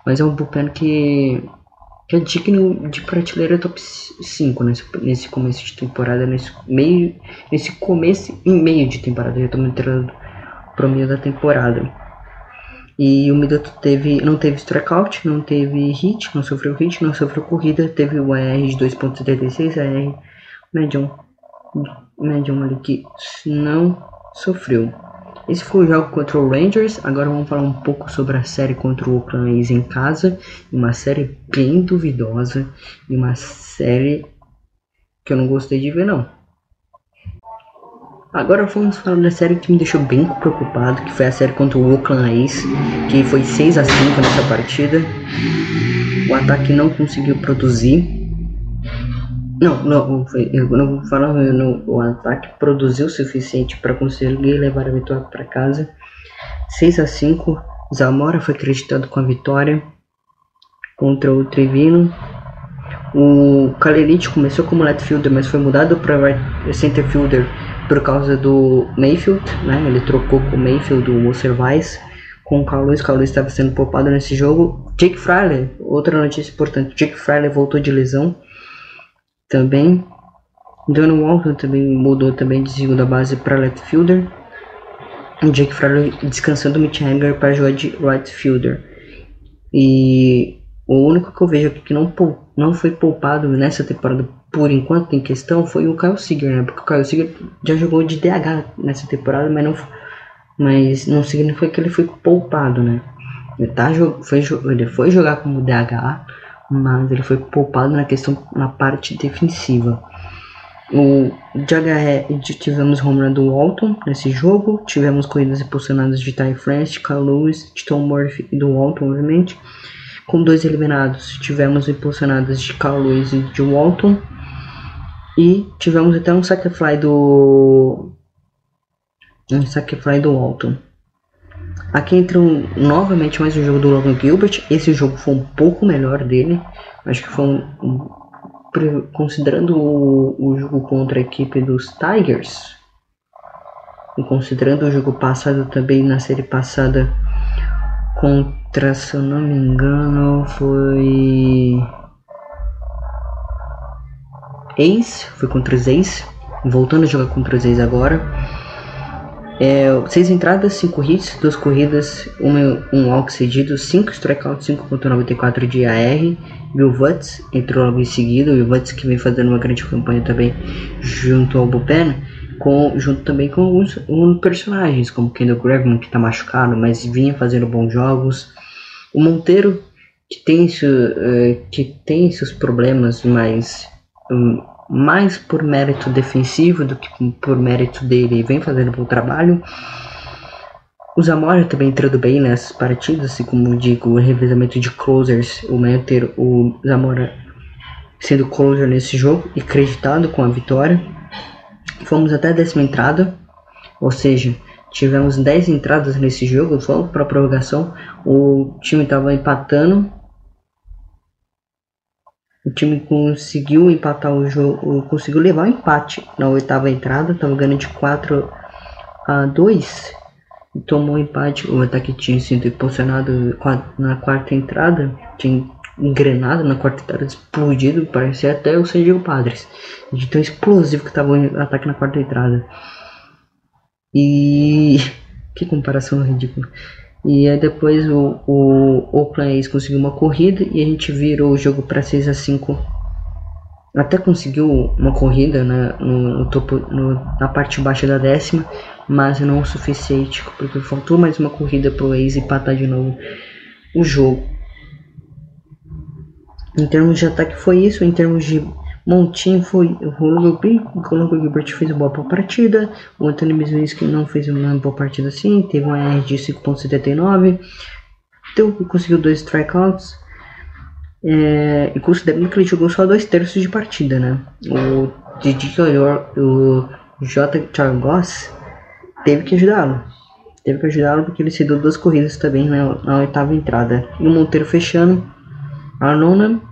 Mas é um bullpen que, que é digno de prateleira top 5 nesse, nesse começo de temporada, nesse meio, nesse começo e meio de temporada. Eu tô me entrando pro meio da temporada. E o Middleton teve, não teve strikeout, não teve hit, não sofreu hit, não sofreu corrida, teve o AR de 2.76, AR medium, medium ali que não sofreu. Esse foi o jogo contra o Rangers. Agora vamos falar um pouco sobre a série contra o Oakland A's em casa. Uma série bem duvidosa e uma série que eu não gostei de ver não. Agora vamos falar da série que me deixou bem preocupado, que foi a série contra o Oakland A's, que foi 6 a 5 nessa partida. O ataque não conseguiu produzir. Não, não, eu não vou falar, o ataque produziu o suficiente para conseguir levar a vitória para casa. 6 a 5 Zamora foi acreditado com a vitória contra o Trevino. O Kalerich começou como left fielder, mas foi mudado para center fielder por causa do Mayfield, né? Ele trocou com o Mayfield, o Cervais, com o Carlos. Carlos estava sendo poupado nesse jogo. Jake Fraley, outra notícia importante. Jake Fraley voltou de lesão também. Donald Walton também mudou também de segunda base para left fielder. Jake Fraley descansando o Mitch Hanger para jogar de right fielder. E o único que eu vejo aqui que não, não foi poupado nessa temporada por enquanto em questão foi o Kyle Seager, né? Porque o Kyle Seager já jogou de DH nessa temporada, mas não, mas não significa que ele foi poupado, né? Ele, tá, foi, ele foi jogar como DH, mas ele foi poupado na questão na parte defensiva. O de HR tivemos home run do Walton nesse jogo, tivemos corridas impulsionadas de Ty France, Kyle Lewis, de Tom Murphy e do Walton, obviamente Com dois eliminados, tivemos impulsionadas de Carl Lewis e de Walton. E tivemos até um sacrify do. Um sacrify do Walton. Aqui entra novamente mais um jogo do Logan Gilbert. Esse jogo foi um pouco melhor dele. Acho que foi um, um considerando o, o, jogo contra a equipe dos Tigers. E considerando o jogo passado também na série passada contra, se eu não me engano, foi Ace, foi contra os Ace, voltando a jogar contra os Ace agora. É, seis entradas, cinco hits, duas corridas, uma, um walk cedido, cinco strikeouts, 5.94 de AR. O Vutz entrou logo em seguida, o Vutz que vem fazendo uma grande campanha também junto ao Bullpen, com, junto também com alguns, alguns personagens, como Kendall Graveman que está machucado, mas vinha fazendo bons jogos. O Monteiro, que tem, uh, que tem seus problemas, mas um, mais por mérito defensivo do que por mérito dele vem fazendo bom trabalho. O Zamora também entrando bem nessas partidas, assim como digo, o revezamento de closers, o Manter, o Zamora sendo closer nesse jogo e acreditado com a vitória. Fomos até a décima entrada, ou seja, tivemos 10 entradas nesse jogo, fomos para a prorrogação, o time estava empatando o time conseguiu empatar o jogo, conseguiu levar o empate na oitava entrada, estava ganhando de 4 a 2 e tomou um empate. O ataque tinha sido impulsionado na quarta entrada, tinha engrenado na quarta entrada, explodido, parecia até o San Diego Padres, de tão explosivo que estava o ataque na quarta entrada. E que comparação ridícula. E aí depois o, o Oakland A's conseguiu uma corrida e a gente virou o jogo para 6 a 5 Até conseguiu uma corrida né, no, no topo, no, na parte baixa da décima, mas não o suficiente, porque faltou mais uma corrida para o A's empatar de novo o jogo. Em termos de ataque foi isso, em termos de Montinho foi o Logan Gilbert fez uma boa partida. O Anthony Misminski não fez uma boa partida assim. Teve uma R de 5.79. Então conseguiu dois strikeouts. É, e considerando que ele jogou só dois terços de partida, né? O Didi o J. Chargos teve que ajudá-lo. Teve que ajudá-lo porque ele cedeu duas corridas também na, na oitava entrada. E o Monteiro fechando. A nona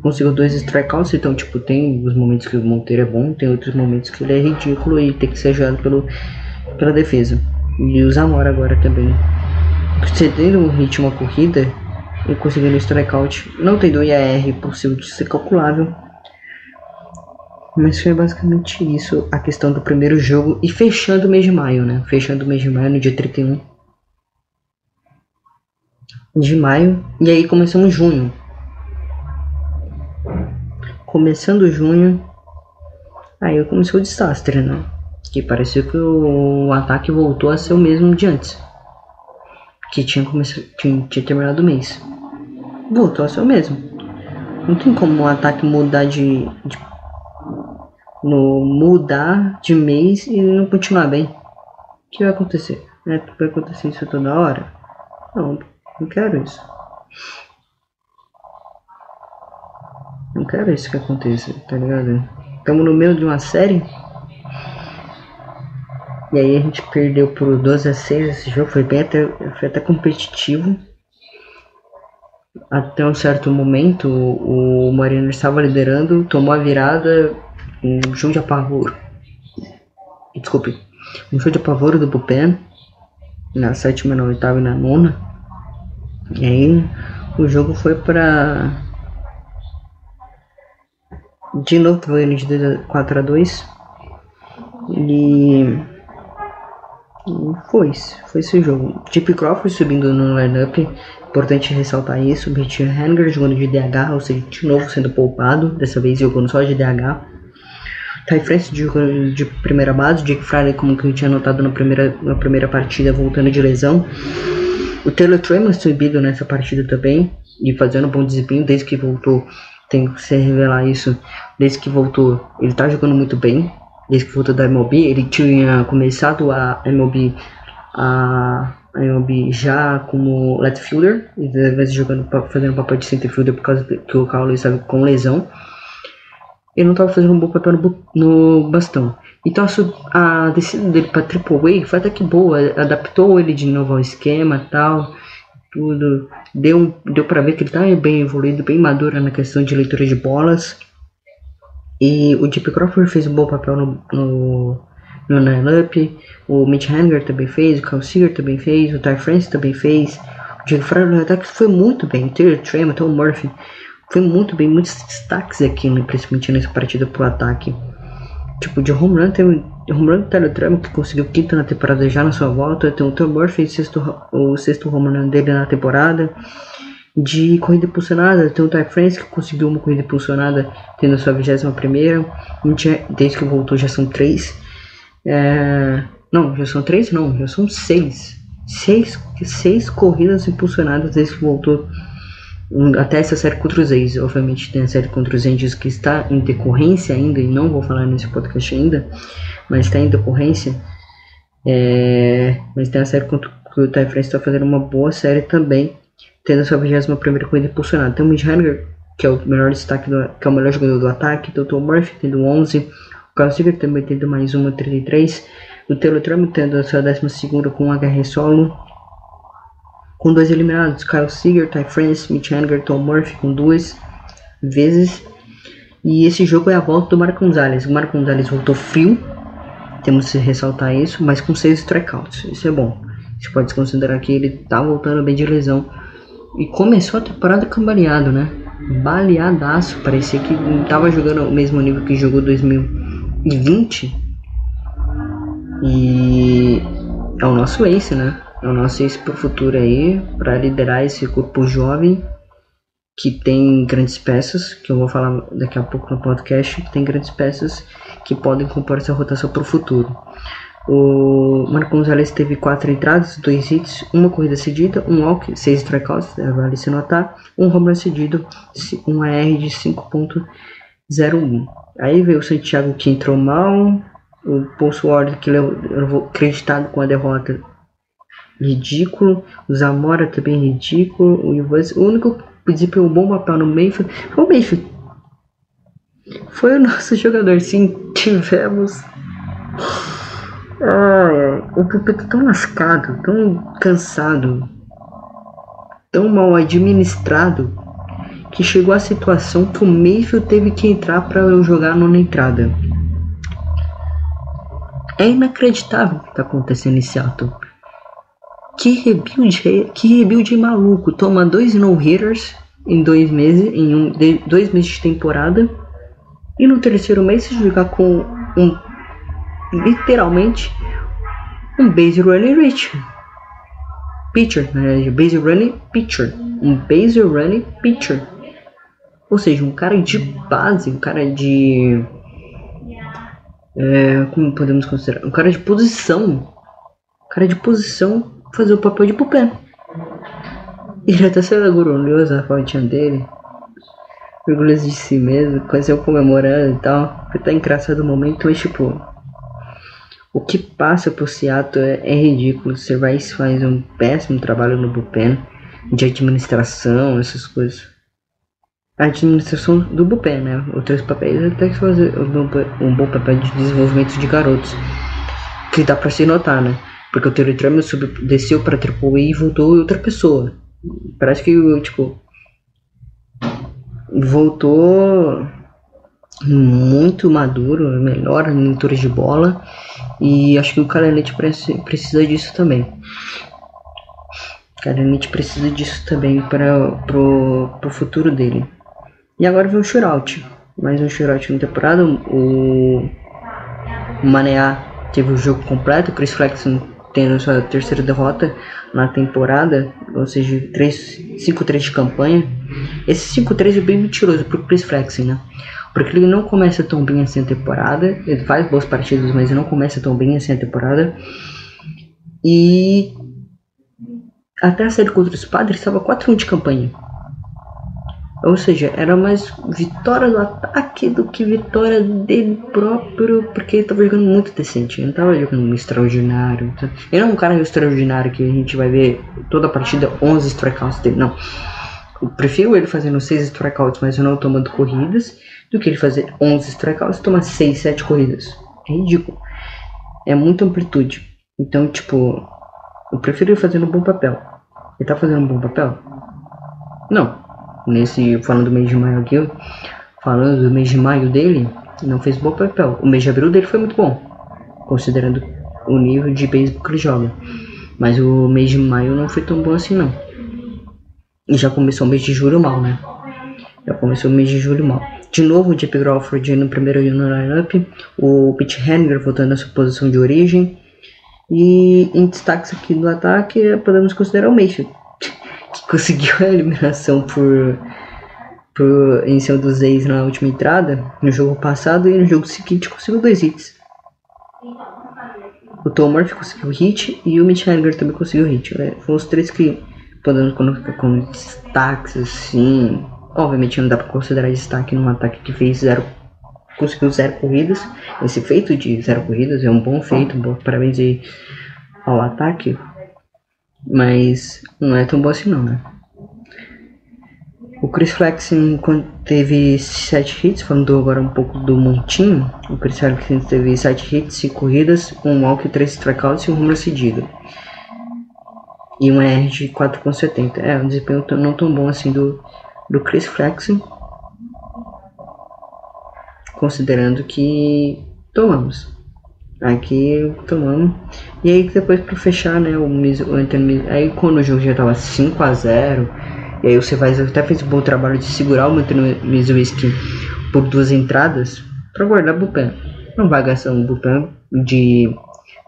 conseguiu dois strikeouts, então, tipo, tem os momentos que o Monteiro é bom, tem outros momentos que ele é ridículo e tem que ser ajudado pelo, pela defesa. E o Zamora agora também. Cedendo um ritmo à corrida e conseguindo strikeout, não tem do IAR possível de ser calculável. Mas foi basicamente isso a questão do primeiro jogo e fechando o mês de maio, né? Fechando o mês de maio no dia 31 de maio. E aí começamos junho começando junho, aí começou o desastre, né? Que pareceu que o ataque voltou a ser o mesmo de antes. Que tinha, começado, tinha, tinha terminado o mês. Voltou a ser o mesmo. Não tem como o ataque mudar de, de no mudar de mês e não continuar bem. O que vai acontecer? É, vai acontecer isso toda hora? Não, não quero isso. Não quero isso que aconteça, tá ligado? Estamos no meio de uma série. E aí a gente perdeu por 12 a 6 esse jogo. Foi bem até, foi até competitivo. Até um certo momento o Marino estava liderando, tomou a virada, um show de apavoro. Desculpe. Um show de apavoro do Bupen. Na sétima, na oitava e na nona. E aí o jogo foi para de novo foi de 2 a 4 a 2 e, foi foi esse jogo. Chip Crawford subindo no lineup, importante ressaltar isso. Richard Hanger jogando de DH, ou seja, de novo sendo poupado, dessa vez jogando só de DH. Ty Francis de, de primeira base, Jake Friday, como que eu tinha notado na primeira, na primeira partida, voltando de lesão. O Taylor Tremor subido nessa partida também e fazendo um bom desempenho desde que voltou tem que se revelar isso desde que voltou. Ele tá jogando muito bem, desde que voltou da MLB. Ele tinha começado a MLB a Ayobi já como left fielder, e às jogando, fazendo papel de center fielder por causa que o Carlos estava com lesão. Ele não estava fazendo um bom papel no, no bastão. Então a, a decisão dele para Triple A foi até que boa, adaptou ele de novo ao esquema tal, tudo. Deu, deu para ver que ele está bem evoluído, bem maduro na questão de leitura de bolas. E o Deep Crawford fez um bom papel no, no, no Nine-Up, o Mitch Hanger também fez, o Kyle Seager também fez, o Ty France também fez, o Jake Fryer no ataque foi muito bem, o Taylor Tremont, o Murphy. Foi muito bem, muitos destaques aqui, né, principalmente nessa partida pro ataque. Tipo, de home run, tem o home run do que conseguiu quinto na temporada já na sua volta, tem o Tom Murphy, sexto, o sexto home run dele na temporada, de corrida impulsionada, tem o Ty France que conseguiu uma corrida impulsionada tendo a sua 21 primeira, desde que voltou já são três. É, não, já são três não, já são seis. Seis, seis corridas impulsionadas desde que voltou até essa série contra os A's. Obviamente tem a série contra os Angels que está em decorrência ainda, e não vou falar nesse podcast ainda, mas está em decorrência. É, mas tem a série contra o Ty France está fazendo uma boa série também tendo a sua 21 corrida impulsionada. Tem o Mitch Henry, que é o melhor destaque, do, que é o melhor jogador do ataque, Tom Murphy tendo 11, o Carl Seager também tendo mais uma, 33, o Taylor Trump tendo a sua 12 com um HR solo, com dois eliminados, Kyle Seager, Ty France, Mitch Hanger, Tom Murphy com duas vezes. E esse jogo é a volta do Marco Gonzalez. O Marco Gonzalez voltou frio, temos que ressaltar isso, mas com seis strikeouts. Isso é bom. Você pode considerar que ele tá voltando bem de lesão e começou a temporada cambaleado, né? Baleadaço. Parecia que não tava jogando o mesmo nível que jogou 2020. E é o nosso ace, né? É o nosso ace pro futuro aí, para liderar esse corpo jovem que tem grandes peças, que eu vou falar daqui a pouco no podcast, que tem grandes peças que podem compor essa rotação para o futuro. O Marco Gonzalez teve quatro entradas, dois hits, uma corrida cedida, um walk, seis strikeouts, né, vale se notar, um home run cedido, um AR de 5.01. Aí veio o Santiago que entrou mal, o Pulse Ward que levou acreditado com a derrota ridículo, o Zamora também ridículo, o Ivans, o único que desempenhou um bom papel no Mayfield foi o Mayfield. Foi o nosso jogador, sim, tivemos Ai, o Pepe tá tão lascado, tão cansado, tão mal administrado, que chegou a situação que o Mayfield teve que entrar para eu jogar na entrada. É inacreditável o que tá acontecendo nesse ato. Que rebuild, que rebuild maluco. Toma dois no-hitters em dois meses, em um, dois meses de temporada. E no terceiro mês se jogar com um literalmente um base running rich. Pitcher, né? Base running pitcher. Um base running pitcher. Ou seja, um cara de base, um cara de. É, como podemos considerar? Um cara de posição. Um cara de posição fazer o papel de pupé. Ele até saiu orgulhoso a fotinha dele. Orgulhoso de si mesmo, quase eu comemorando e tal. Foi tá engraçado o momento, mas tipo. O que passa por Seattle é, é ridículo. Você vai e faz um péssimo trabalho no bullpen de administração, essas coisas. A administração do bullpen, né? Outros papéis até que fazer um bom papel de desenvolvimento de garotos. Que dá pra se notar, né? Porque o Terry Trump desceu pra AAA e voltou outra pessoa. Parece que, tipo... Voltou muito maduro, melhor em leitura de bola e acho que o Caranete precisa disso também. O Caranete precisa disso também para pro, futuro dele. E agora vem o shootout. Mais um shootout na temporada. O, o Maneá teve o jogo completo. O Chris Flexon tendo sua terceira derrota na temporada, ou seja, 5-3 de campanha. Esse 5-3 é bem mentiroso pro Chris Flexen, né? Porque ele não começa tão bem assim a temporada. Ele faz boas partidas, mas ele não começa tão bem assim a temporada. E até a série contra os padres estava 4-1 de campanha. Ou seja, era mais vitória do ataque do que vitória dele próprio, porque ele tava jogando muito decente. Ele não tava jogando um extraordinário. Ele não é um cara extraordinário que a gente vai ver toda a partida 11 strikeouts dele, não. Eu prefiro ele fazendo 6 strikeouts, mas não tomando corridas, do que ele fazer 11 strikeouts e tomar 6, 7 corridas. É ridículo. É muita amplitude. Então, tipo, eu prefiro ele fazendo um bom papel. Ele tá fazendo um bom papel? Não nesse falando do mês de maio aqui, falando do mês de maio dele, não fez bom papel. O mês de abril dele foi muito bom, considerando o nível de beisebol que ele joga. Mas o mês de maio não foi tão bom assim não. E já começou o mês de julho mal, né? Já começou o mês de julho mal. De novo o Jeff Crawford no primeiro no lineup, o Pete Henniger voltando à sua posição de origem. E em destaques aqui do ataque, podemos considerar o Mayfield, que conseguiu a eliminação por, por em cima dos ex na última entrada, no jogo passado, e no jogo seguinte conseguiu dois hits. O Tom Murphy conseguiu hit e o Mitch Haniger também conseguiu hit. Né? Foram os três que podemos colocar como destaques, assim. Obviamente não dá para considerar destaque num ataque que fez zero conseguiu zero corridas. Esse feito de zero corridas é um bom feito, um bom parabéns aí ao ataque. Mas não é tão bom assim não, né? O Chris Flexen teve 7 hits, falando agora um pouco do montinho. O Chris Flexen teve 7 hits, 5 corridas, um walk, 3 strikeouts e um home cedido. E um R de 4.70. É, um desempenho não tão bom assim do, do Chris Flexen. Considerando que tomamos. Aqui tomamos. E aí depois para fechar, né, o, o Anthony, aí quando o jogo já tava 5 a 0 e aí você vai até fez um bom trabalho de segurar o Mizuiski por duas entradas para guardar o. Não vai gastar um bullpen de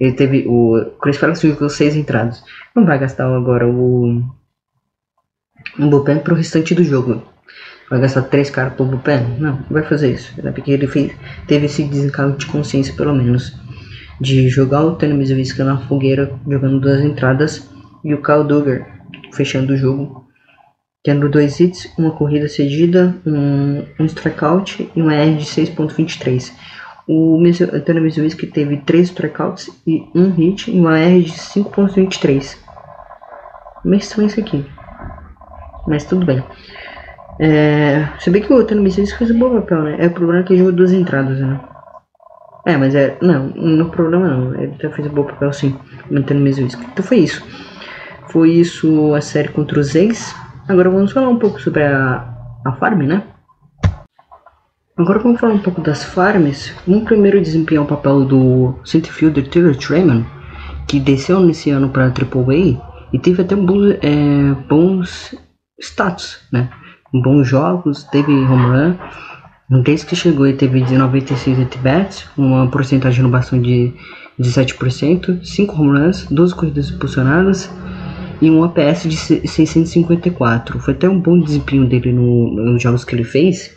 ele teve o Chris Felix jogou seis entradas. Não vai gastar agora o um bullpen pro restante do jogo. Vai gastar três caras pro bullpen? Não, vai fazer isso. Né? Porque ele fez, teve esse desencargo de consciência pelo menos de jogar o Tony Mizoviska na fogueira, jogando duas entradas, e o Kyle Duggar fechando o jogo, tendo dois hits, uma corrida cedida, um, um strikeout e uma R de 6.23. O Tony Mizoviska teve três strikeouts e um hit e uma R de 5.23. Meio estranho isso aqui, mas tudo bem. É, se bem que o Tony Mizoviska fez um bom papel, né? É o problema que ele jogou duas entradas, né? É, mas é. Não, não problema não. Ele já fez um bom papel sim, mantendo o mesmo. Então foi isso. Foi isso a série contra os ex. Agora vamos falar um pouco sobre a, a farm, né? Agora vamos falar um pouco das farms. Vamos primeiro desempenhar o papel do centerfielder Taylor Trayman, que desceu nesse ano para a AAA e teve até bons, é, bons status, né? Bons jogos, teve home run Desde que chegou ele teve de 96 at-bats, uma porcentagem no bastão de 17%, 5 home runs, 12 corridas impulsionadas e um APS de 654. Foi até um bom desempenho dele no, nos jogos que ele fez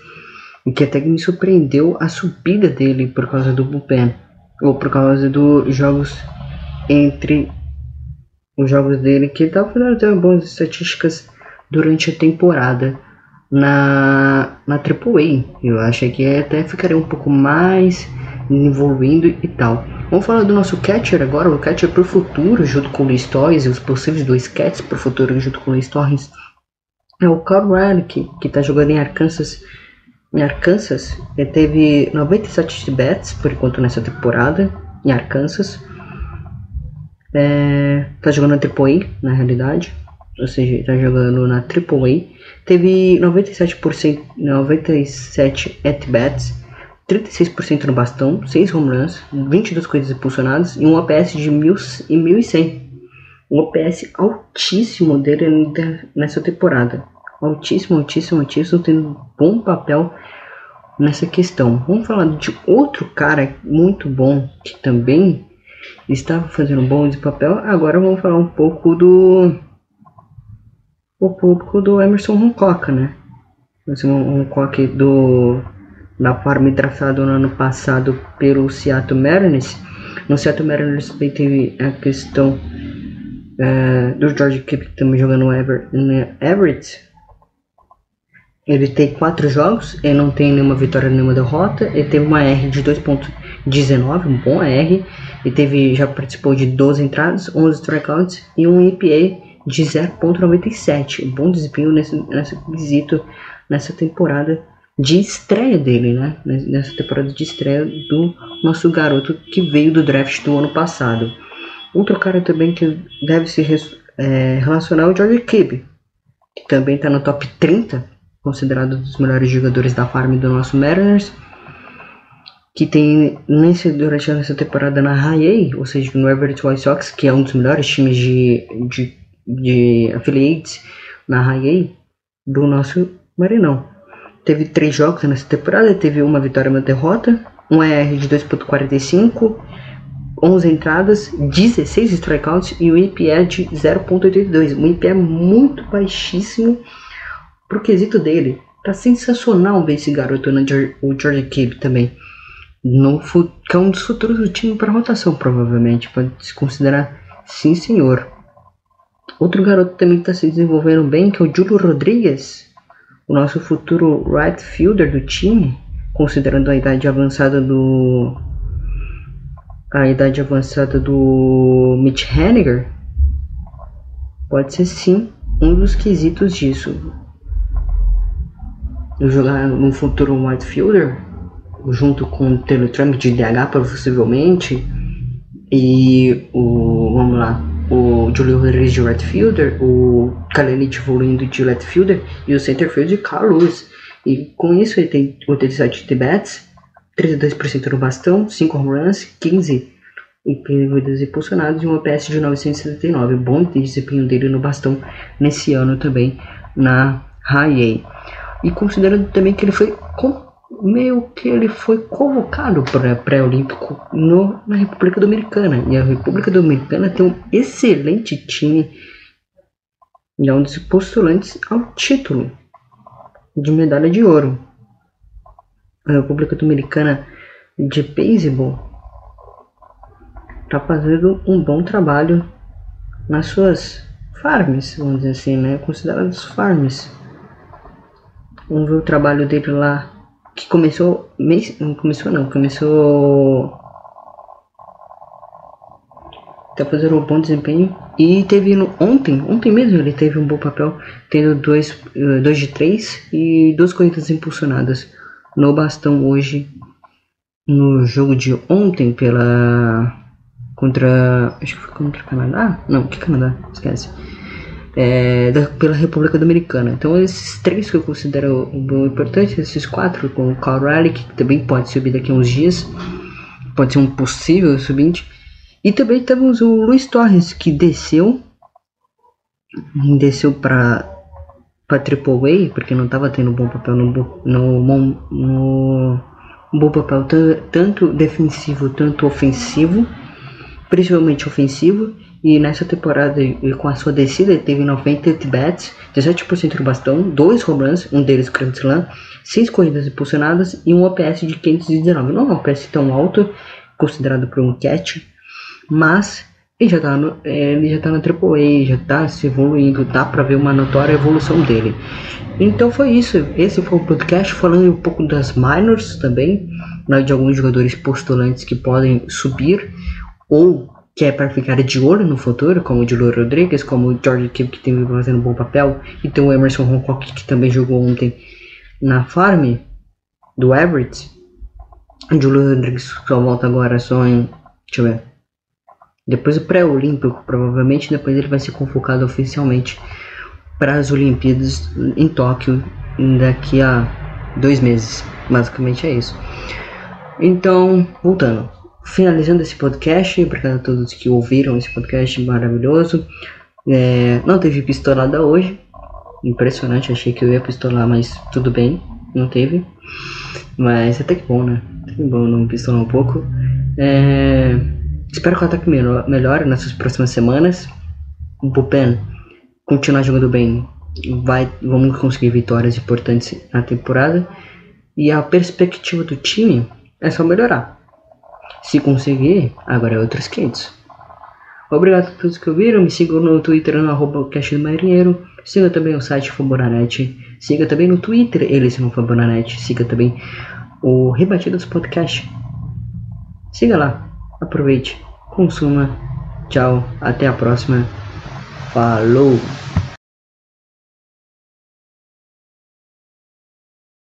e que até me surpreendeu a subida dele por causa do bullpen ou por causa dos jogos entre os jogos dele que ele estava fazendo até boas estatísticas durante a temporada na, na AAA. Eu achei que até ficaria um pouco mais envolvendo e tal. Vamos falar do nosso catcher agora, o catcher pro futuro, junto com o Luis Torres e os possíveis dois catchers pro futuro junto com o Luis Torres. É o Carl Riley, que, que tá jogando em Arkansas. Em Arkansas, ele teve 97 bats por enquanto nessa temporada, em Arkansas. É, tá jogando na AAA, na realidade. Ou seja, tá jogando na AAA teve 97%, 97 at-bats, 36% no bastão, 6 home runs, 22 corridas impulsionadas e um OPS de 1100. Um OPS altíssimo dele nessa temporada. Altíssimo, altíssimo, altíssimo, tendo um bom papel nessa questão. Vamos falar de outro cara muito bom que também estava fazendo um bom papel. Agora vamos falar um pouco do o público do Emerson Hancock, né? Emerson Hancock do da forma traçado no ano passado pelo Seattle Mariners. No Seattle Mariners teve a questão é, do George Kipp também jogando no Ever, Everett. ele tem quatro jogos, ele não tem nenhuma vitória, nenhuma derrota. Ele teve uma R de 2.19, um bom R. Ele teve, já participou de 12 entradas, 11 strikeouts e um EPA de 0.97. Bom desempenho nesse, nesse quesito, nessa temporada de estreia dele, né? Nessa temporada de estreia do nosso garoto que veio do draft do ano passado. Outro cara também que deve se é, relacionar é o George Kibb, que também está no top 30 considerado um dos melhores jogadores da farm do nosso Mariners, que tem nesse, durante essa temporada na High ou seja, no Everett White Sox, que é um dos melhores times de, de, de affiliates na High A do nosso Marinão. Teve três jogos nessa temporada, teve uma vitória e uma derrota, um ER de 2.45, 11 entradas, 16 strikeouts e um IPA de 0.82. Um IPA muito baixíssimo pro quesito dele, tá sensacional ver esse garoto no o George Kibb também. No, que é um dos futuros do time para rotação, provavelmente. Pode se considerar sim, senhor. Outro garoto também está se desenvolvendo bem, que é o Júlio Rodrigues, o nosso futuro right fielder do time, considerando a idade avançada do. a idade avançada do Mitch Henniger. Pode ser sim um dos quesitos disso jogar no futuro um wide fielder, junto com o Taylor Trump de DH possivelmente, e o, vamos lá, o Julio Rodrigues de right fielder, o Kalenich evoluindo de left fielder e o center field de Carlos. E com isso ele tem 87 de bats, 32% no bastão, 5 home runs, 15 corridas impulsionadas e uma PS de 979. Bom desempenho dele no bastão nesse ano também na High A. E considerando também que ele foi meio que ele foi convocado para pré-olímpico na República Dominicana. E a República Dominicana tem um excelente time e é um dos postulantes ao título de medalha de ouro. A República Dominicana de beisebol está fazendo um bom trabalho nas suas farms, vamos dizer assim, né? Consideradas farms Vamos ver o trabalho dele lá. Que começou. Mês, não começou não, começou. Tá fazendo um bom desempenho. E teve no, ontem, ontem mesmo ele teve um bom papel, tendo 2 dois, eh, dois de 3 e duas corridas impulsionadas no bastão hoje. No jogo de ontem pela. Contra. Acho que foi contra o Canadá? Não, que Canadá? Esquece é, da, pela República Dominicana. Então esses três que eu considero importantes, esses quatro, com o Carl Riley, que também pode subir daqui a uns dias, pode ser um possível subinte. E também temos o Luiz Torres, que desceu, desceu para para Triple A, porque não estava tendo bom papel no, no, no, no bom papel tanto defensivo, tanto ofensivo, principalmente ofensivo. E nessa temporada, com a sua descida, ele teve 98 bats, 17% do bastão, 2 home runs, um deles Grand Slam, 6 corridas impulsionadas e um OPS de 519. Não é um OPS tão alto, considerado por um catch, mas ele já tá, no, ele já tá na AAA, já tá se evoluindo, dá pra ver uma notória evolução dele. Então foi isso, esse foi o podcast falando um pouco das minors também, né, de alguns jogadores postulantes que podem subir ou que é para ficar de olho no futuro, como o Julio Rodrigues, como o George Kibb, que tem fazendo um bom papel, e tem o Emerson Hancock, que também jogou ontem na farm do Everett. O Julio Rodrigues só volta agora só em. Deixa eu ver. Depois do pré-olímpico, provavelmente, depois ele vai ser convocado oficialmente para as Olimpíadas em Tóquio daqui a dois meses. Basicamente é isso. Então, voltando finalizando esse podcast, obrigado a todos que ouviram esse podcast maravilhoso. É, não teve pistolada hoje, impressionante, achei que eu ia pistolar, mas tudo bem, não teve. Mas até que bom, né? Até que bom não pistolar um pouco. É, espero que o ataque melhore nessas próximas semanas. O Bullpen continuar jogando bem, vai, vamos conseguir vitórias importantes na temporada. E a perspectiva do time é só melhorar. Se conseguir, agora é outros 500. Obrigado a todos que ouviram. Me sigam no Twitter no arroba do Marinheiro. Siga também o site Fambonanet. Siga também no Twitter, eles no Fambonanet. Siga também o Rebatidos Podcast. Siga lá. Aproveite. Consuma. Tchau. Até a próxima. Falou!